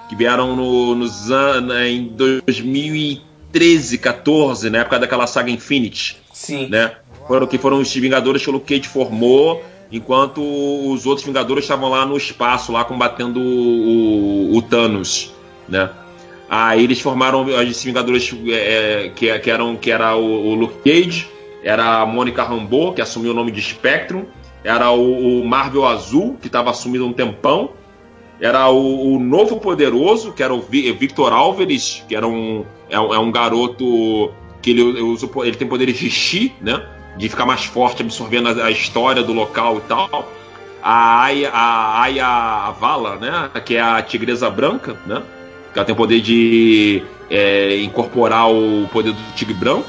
que vieram no, nos anos em 2013, 14, na época daquela saga Infinity. Sim. Né? Foram que foram os Vingadores que o Luke Cage formou, enquanto os outros Vingadores estavam lá no espaço, lá combatendo o, o, o Thanos, né? Aí eles formaram os Vingadores é, é, que, que, eram que era o, o, Luke Cage, era a Mônica Rambeau, que assumiu o nome de Spectrum, era o, o Marvel Azul, que estava assumido um tempão, era o, o, novo poderoso, que era o Victor Álvares, que era um, é, um, é um garoto que ele, usa, ele tem poderes de chi, né? De ficar mais forte, absorvendo a, a história do local e tal. A Aya, a Aya Vala, né? Que é a tigresa branca, né? Ela tem o poder de é, incorporar o poder do tigre branco,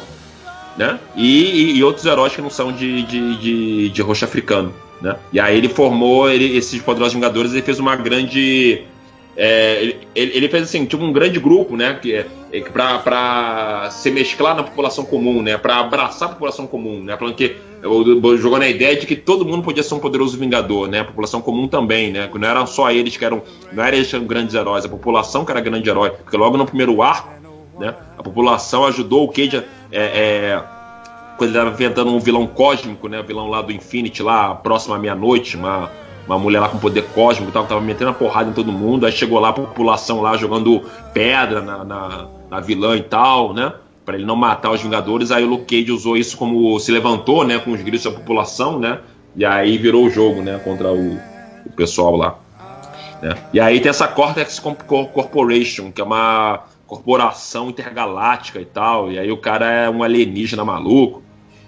né? E, e, e outros heróis que não são de, de, de, de roxo africano. Né? E aí ele formou ele, esses Poderosos Vingadores e fez uma grande. É, ele, ele, fez assim, tipo um grande grupo, né? Que, é, é pra se mesclar na população comum, né? Pra abraçar a população comum, né? Falando que jogou na ideia de que todo mundo podia ser um poderoso vingador, né? A população comum também, né? Não eram só eles que eram. Não eram eles que eram grandes heróis, a população que era grande herói. Porque logo no primeiro arco, né? A população ajudou o Cage é, é, quando ele estava inventando um vilão cósmico, né? O vilão lá do Infinity, lá próximo à meia-noite, uma, uma mulher lá com poder cósmico e tal, que tava metendo a porrada em todo mundo. Aí chegou lá a população lá jogando pedra na, na, na vilã e tal, né? Para ele não matar os Vingadores. Aí o Luke Cage usou isso como se levantou, né? Com os gritos da população, né? E aí virou o jogo, né? Contra o, o pessoal lá. Né? E aí tem essa Cortex Corporation, que é uma corporação intergaláctica e tal. E aí o cara é um alienígena maluco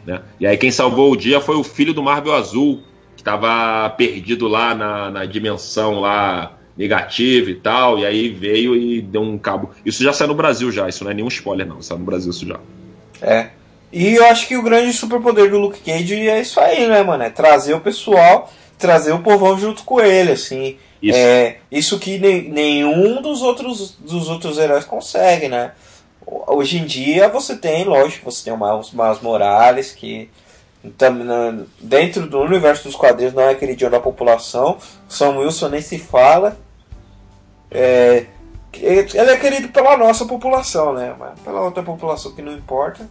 Né? E aí quem salvou o dia foi o filho do Marvel Azul, estava perdido lá na, na dimensão lá negativa e tal, e aí veio e deu um cabo. Isso já saiu no Brasil já, isso não é nenhum spoiler não, saiu no Brasil isso já. É. E eu acho que o grande superpoder do Luke Cage é isso aí, né, mano? É trazer o pessoal, trazer o povão junto com ele, assim. Isso, é, isso que ne nenhum dos outros, dos outros heróis consegue, né? Hoje em dia você tem, lógico, você tem o Miles, Miles Morales, que dentro do universo dos quadrinhos não é queridinho da população. Sam Wilson nem se fala. É, ele é querido pela nossa população, né? Mas pela outra população que não importa,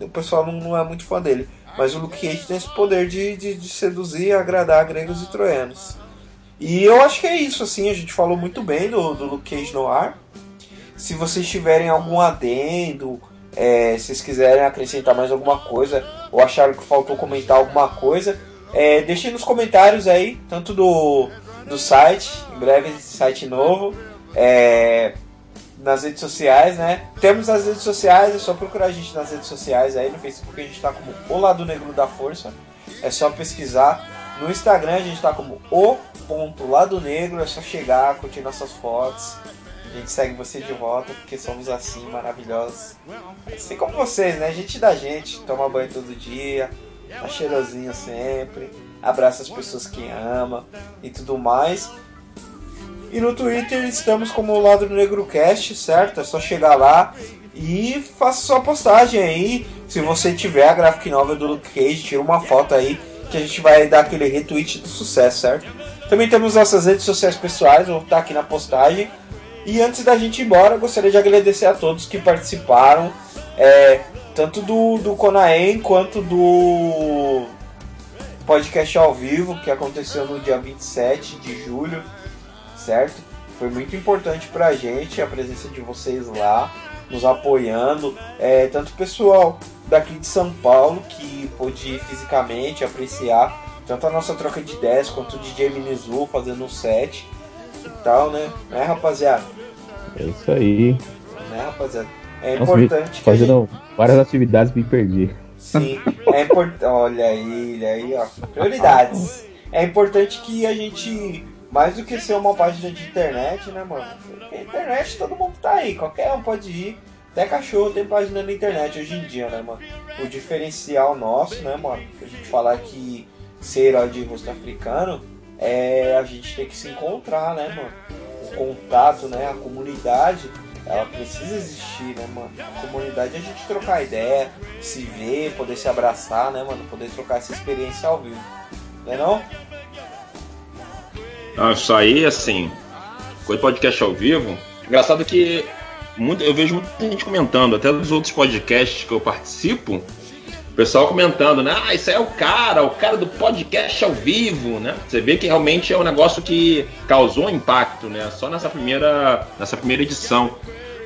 o pessoal não, não é muito fã dele. Mas o Luke Cage tem esse poder de, de, de seduzir e agradar gregos e troianos. E eu acho que é isso, assim, a gente falou muito bem do, do Luke Cage no ar. Se vocês tiverem algum adendo, é, se vocês quiserem acrescentar mais alguma coisa, ou acharam que faltou comentar alguma coisa, é, deixem nos comentários aí, tanto do, do site, em breve site novo, é, nas redes sociais, né? Temos as redes sociais, é só procurar a gente nas redes sociais aí, no Facebook a gente tá como O Lado Negro da Força, é só pesquisar. No Instagram a gente tá como O ponto lado negro, é só chegar, curtir nossas fotos. A gente segue você de volta porque somos assim, maravilhosos. Assim como vocês, né? Gente da gente, toma banho todo dia, tá cheirosinho sempre, abraça as pessoas que ama e tudo mais. E no Twitter estamos como o Lado Negro Cast, certo? É só chegar lá e faça sua postagem aí. Se você tiver a graphic novel do Luke Cage, tira uma foto aí que a gente vai dar aquele retweet do sucesso, certo? Também temos nossas redes sociais pessoais, vou estar aqui na postagem. E antes da gente ir embora, gostaria de agradecer a todos que participaram, é, tanto do, do Conaem quanto do podcast ao vivo, que aconteceu no dia 27 de julho, certo? Foi muito importante pra gente a presença de vocês lá, nos apoiando, é, tanto o pessoal daqui de São Paulo, que pôde fisicamente apreciar tanto a nossa troca de ideias quanto o DJ Minizu fazendo um set tal, né? Né, rapaziada? É isso aí. Né, rapaziada? É importante. Fazendo gente... várias atividades me perdi. Sim, é importante. Olha ele aí, ó. Prioridades. É importante que a gente, mais do que ser uma página de internet, né, mano? Porque internet todo mundo tá aí, qualquer um pode ir. Até cachorro tem página na internet hoje em dia, né, mano? O diferencial nosso, né, mano? A gente falar que ser herói de rosto africano é a gente ter que se encontrar, né, mano? O contato, né? A comunidade, ela precisa existir, né, mano? A comunidade é a gente trocar ideia, se ver, poder se abraçar, né, mano? Poder trocar essa experiência ao vivo. Não é não? Não, isso aí, assim, coisa podcast ao vivo. Engraçado que muito, eu vejo muita gente comentando, até dos outros podcasts que eu participo, pessoal comentando, né? Ah, isso é o cara, o cara do podcast ao vivo, né? Você vê que realmente é um negócio que causou impacto, né? Só nessa primeira, nessa primeira edição.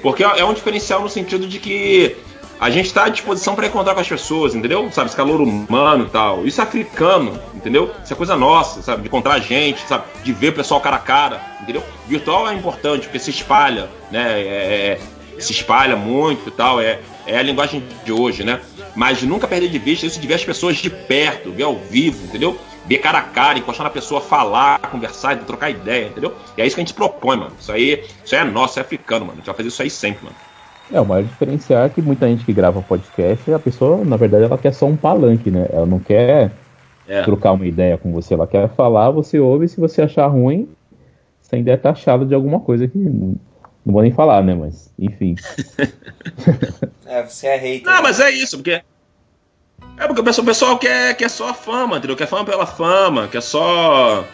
Porque é um diferencial no sentido de que a gente está à disposição para encontrar com as pessoas, entendeu? Sabe, esse calor humano e tal. Isso é africano, entendeu? Isso é coisa nossa, sabe? De encontrar gente, sabe? De ver o pessoal cara a cara, entendeu? Virtual é importante, porque se espalha, né? É, é, se espalha muito e tal. É, é a linguagem de hoje, né? Mas nunca perder de vista isso de ver as pessoas de perto, ver ao vivo, entendeu? Ver cara a cara, encostar na pessoa, falar, conversar, trocar ideia, entendeu? E é isso que a gente propõe, mano. Isso aí, isso aí é nosso, é africano, mano. A gente vai fazer isso aí sempre, mano. É, o maior diferencial é que muita gente que grava podcast, a pessoa, na verdade, ela quer só um palanque, né? Ela não quer é. trocar uma ideia com você, ela quer falar, você ouve, se você achar ruim, você ainda é taxado de alguma coisa que não vou nem falar, né? Mas, enfim. é, você é hater. Não, né? mas é isso, porque. É porque o pessoal, o pessoal quer, quer só a fama, entendeu? Quer fama pela fama, quer só.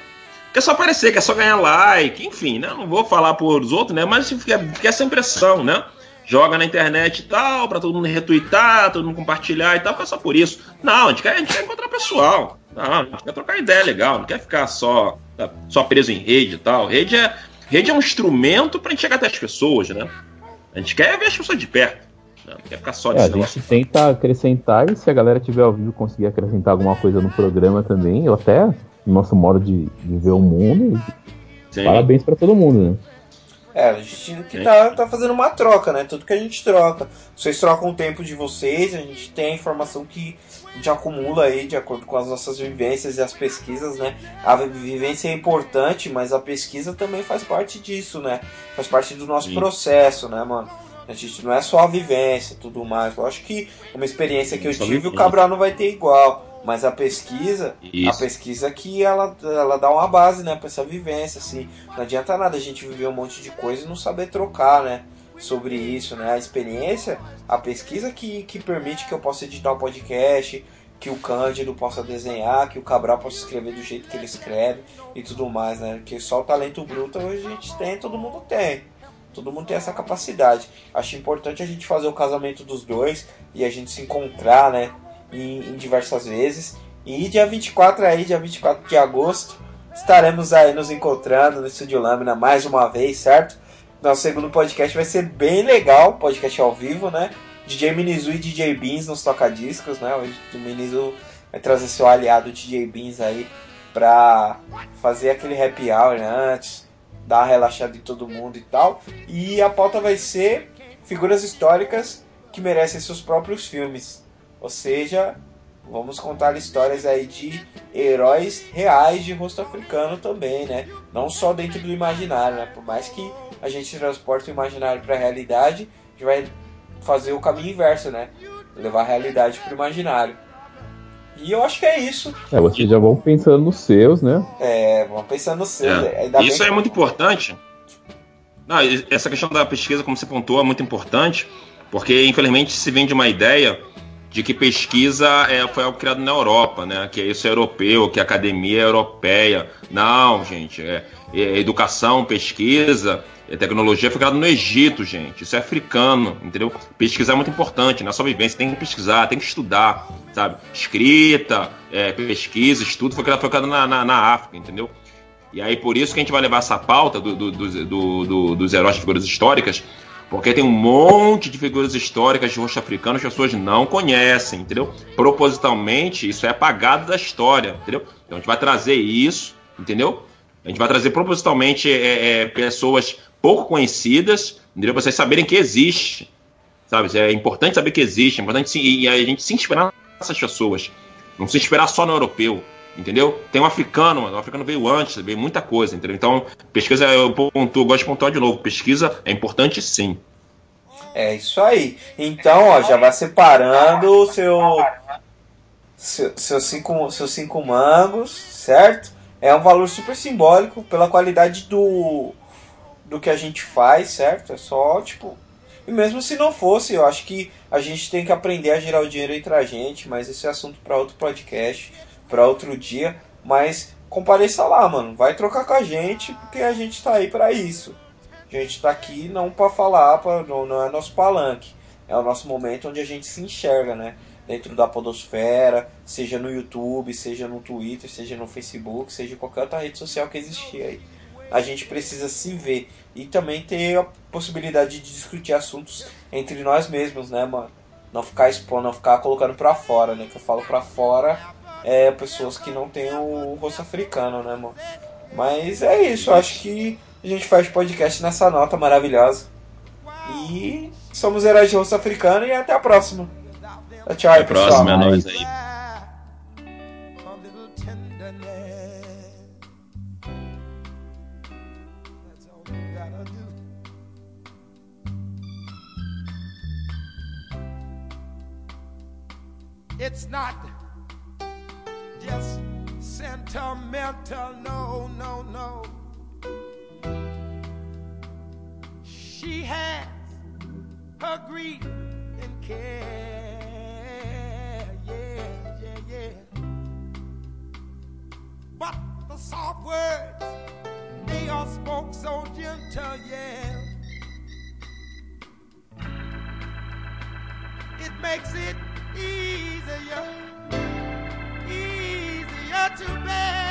Quer só aparecer, quer só ganhar like, enfim, né? Não vou falar por os outros, né? Mas fica, fica essa impressão, né? Joga na internet e tal, pra todo mundo retweetar, todo mundo compartilhar e tal, fica só por isso. Não, a gente quer, a gente quer encontrar pessoal. Não, a gente quer trocar ideia legal, não quer ficar só, só preso em rede e tal. Rede é, Rede é um instrumento para gente chegar até as pessoas, né? A gente quer ver as pessoas de perto. Né? Não quer ficar só de é, A gente tenta acrescentar e se a galera tiver ao vivo conseguir acrescentar alguma coisa no programa também, ou até no nosso modo de, de ver o mundo, Sim. parabéns para todo mundo, né? É, a gente que tá, tá fazendo uma troca, né? Tudo que a gente troca. Vocês trocam o tempo de vocês, a gente tem a informação que a gente acumula aí de acordo com as nossas vivências e as pesquisas, né? A vivência é importante, mas a pesquisa também faz parte disso, né? Faz parte do nosso Sim. processo, né, mano? A gente não é só a vivência tudo mais. Eu acho que uma experiência que eu tive, o Cabral não vai ter igual. Mas a pesquisa, Isso. a pesquisa que ela, ela dá uma base, né, para essa vivência, assim. Não adianta nada a gente viver um monte de coisa e não saber trocar, né, sobre isso, né? A experiência, a pesquisa que, que permite que eu possa editar um podcast, que o Cândido possa desenhar, que o Cabral possa escrever do jeito que ele escreve e tudo mais, né? Porque só o talento bruto a gente tem, todo mundo tem. Todo mundo tem essa capacidade. Acho importante a gente fazer o casamento dos dois e a gente se encontrar, né? em, em diversas vezes. E dia 24 aí, dia 24 de agosto, estaremos aí nos encontrando no Estúdio Lâmina mais uma vez, certo? Nosso segundo podcast vai ser bem legal, podcast ao vivo, né? DJ Minizu e DJ Beans nos toca-discos, né? Hoje o Minizu vai trazer seu aliado DJ Beans aí pra fazer aquele happy hour né? antes, dar uma relaxada em todo mundo e tal. E a pauta vai ser figuras históricas que merecem seus próprios filmes. Ou seja, vamos contar histórias aí de heróis reais de rosto africano também, né? Não só dentro do imaginário, né? Por mais que a gente transporte o imaginário para a realidade, a gente vai fazer o caminho inverso, né? Levar a realidade para o imaginário. E eu acho que é isso. É, vocês já vão pensando nos seus, né? É, vão pensando nos seus. É. Isso é muito importante. Não, essa questão da pesquisa, como você pontuou, é muito importante, porque infelizmente se vende uma ideia de que pesquisa é, foi algo criado na Europa, né? Que é isso é europeu, que a academia é europeia. Não, gente. É, é educação, pesquisa, é, tecnologia foi criado no Egito, gente. Isso é africano, entendeu? Pesquisar é muito importante, não é só vivência. Tem que pesquisar, tem que estudar, sabe? Escrita, é, pesquisa, estudo foi criado, foi criado na, na, na, África, entendeu? E aí por isso que a gente vai levar essa pauta do, do, do dos heróis de figuras históricas porque tem um monte de figuras históricas de rosto africano que as pessoas não conhecem, entendeu? Propositalmente, isso é apagado da história, entendeu? Então a gente vai trazer isso, entendeu? A gente vai trazer propositalmente é, é, pessoas pouco conhecidas, entendeu? Vocês saberem que existe, sabe? É importante saber que existe, é importante e a gente se inspirar nessas pessoas. Não se inspirar só no europeu, entendeu? Tem um africano, o africano veio antes, veio muita coisa, entendeu? Então, pesquisa, eu, pontuo, eu gosto de pontuar de novo, pesquisa é importante sim. É isso aí. Então, ó, já vai separando o seu, seu, cinco, seus cinco mangos, certo? É um valor super simbólico pela qualidade do, do que a gente faz, certo? É só, tipo... E mesmo se não fosse, eu acho que a gente tem que aprender a gerar o dinheiro entre a gente, mas esse é assunto para outro podcast para outro dia, mas compareça lá, mano. Vai trocar com a gente, porque a gente tá aí para isso. A gente tá aqui não para falar, pra, não, não é nosso palanque. É o nosso momento onde a gente se enxerga, né? Dentro da podosfera, seja no YouTube, seja no Twitter, seja no Facebook, seja qualquer outra rede social que existir aí. A gente precisa se ver e também ter a possibilidade de discutir assuntos entre nós mesmos, né, mano? Não ficar expondo, não ficar colocando pra fora, né? Que eu falo pra fora é, pessoas que não têm o rosto africano, né, mano? Mas é isso, acho que a gente faz podcast nessa nota maravilhosa. E somos heróis de rosto africano e até a próxima. Tchau, até a próxima, é nóis aí. It's not just sentimental. No, no, no. She has her grief and care. Yeah, yeah, yeah. But the soft words, they are spoke so gentle, yeah. It makes it easier easier to bear.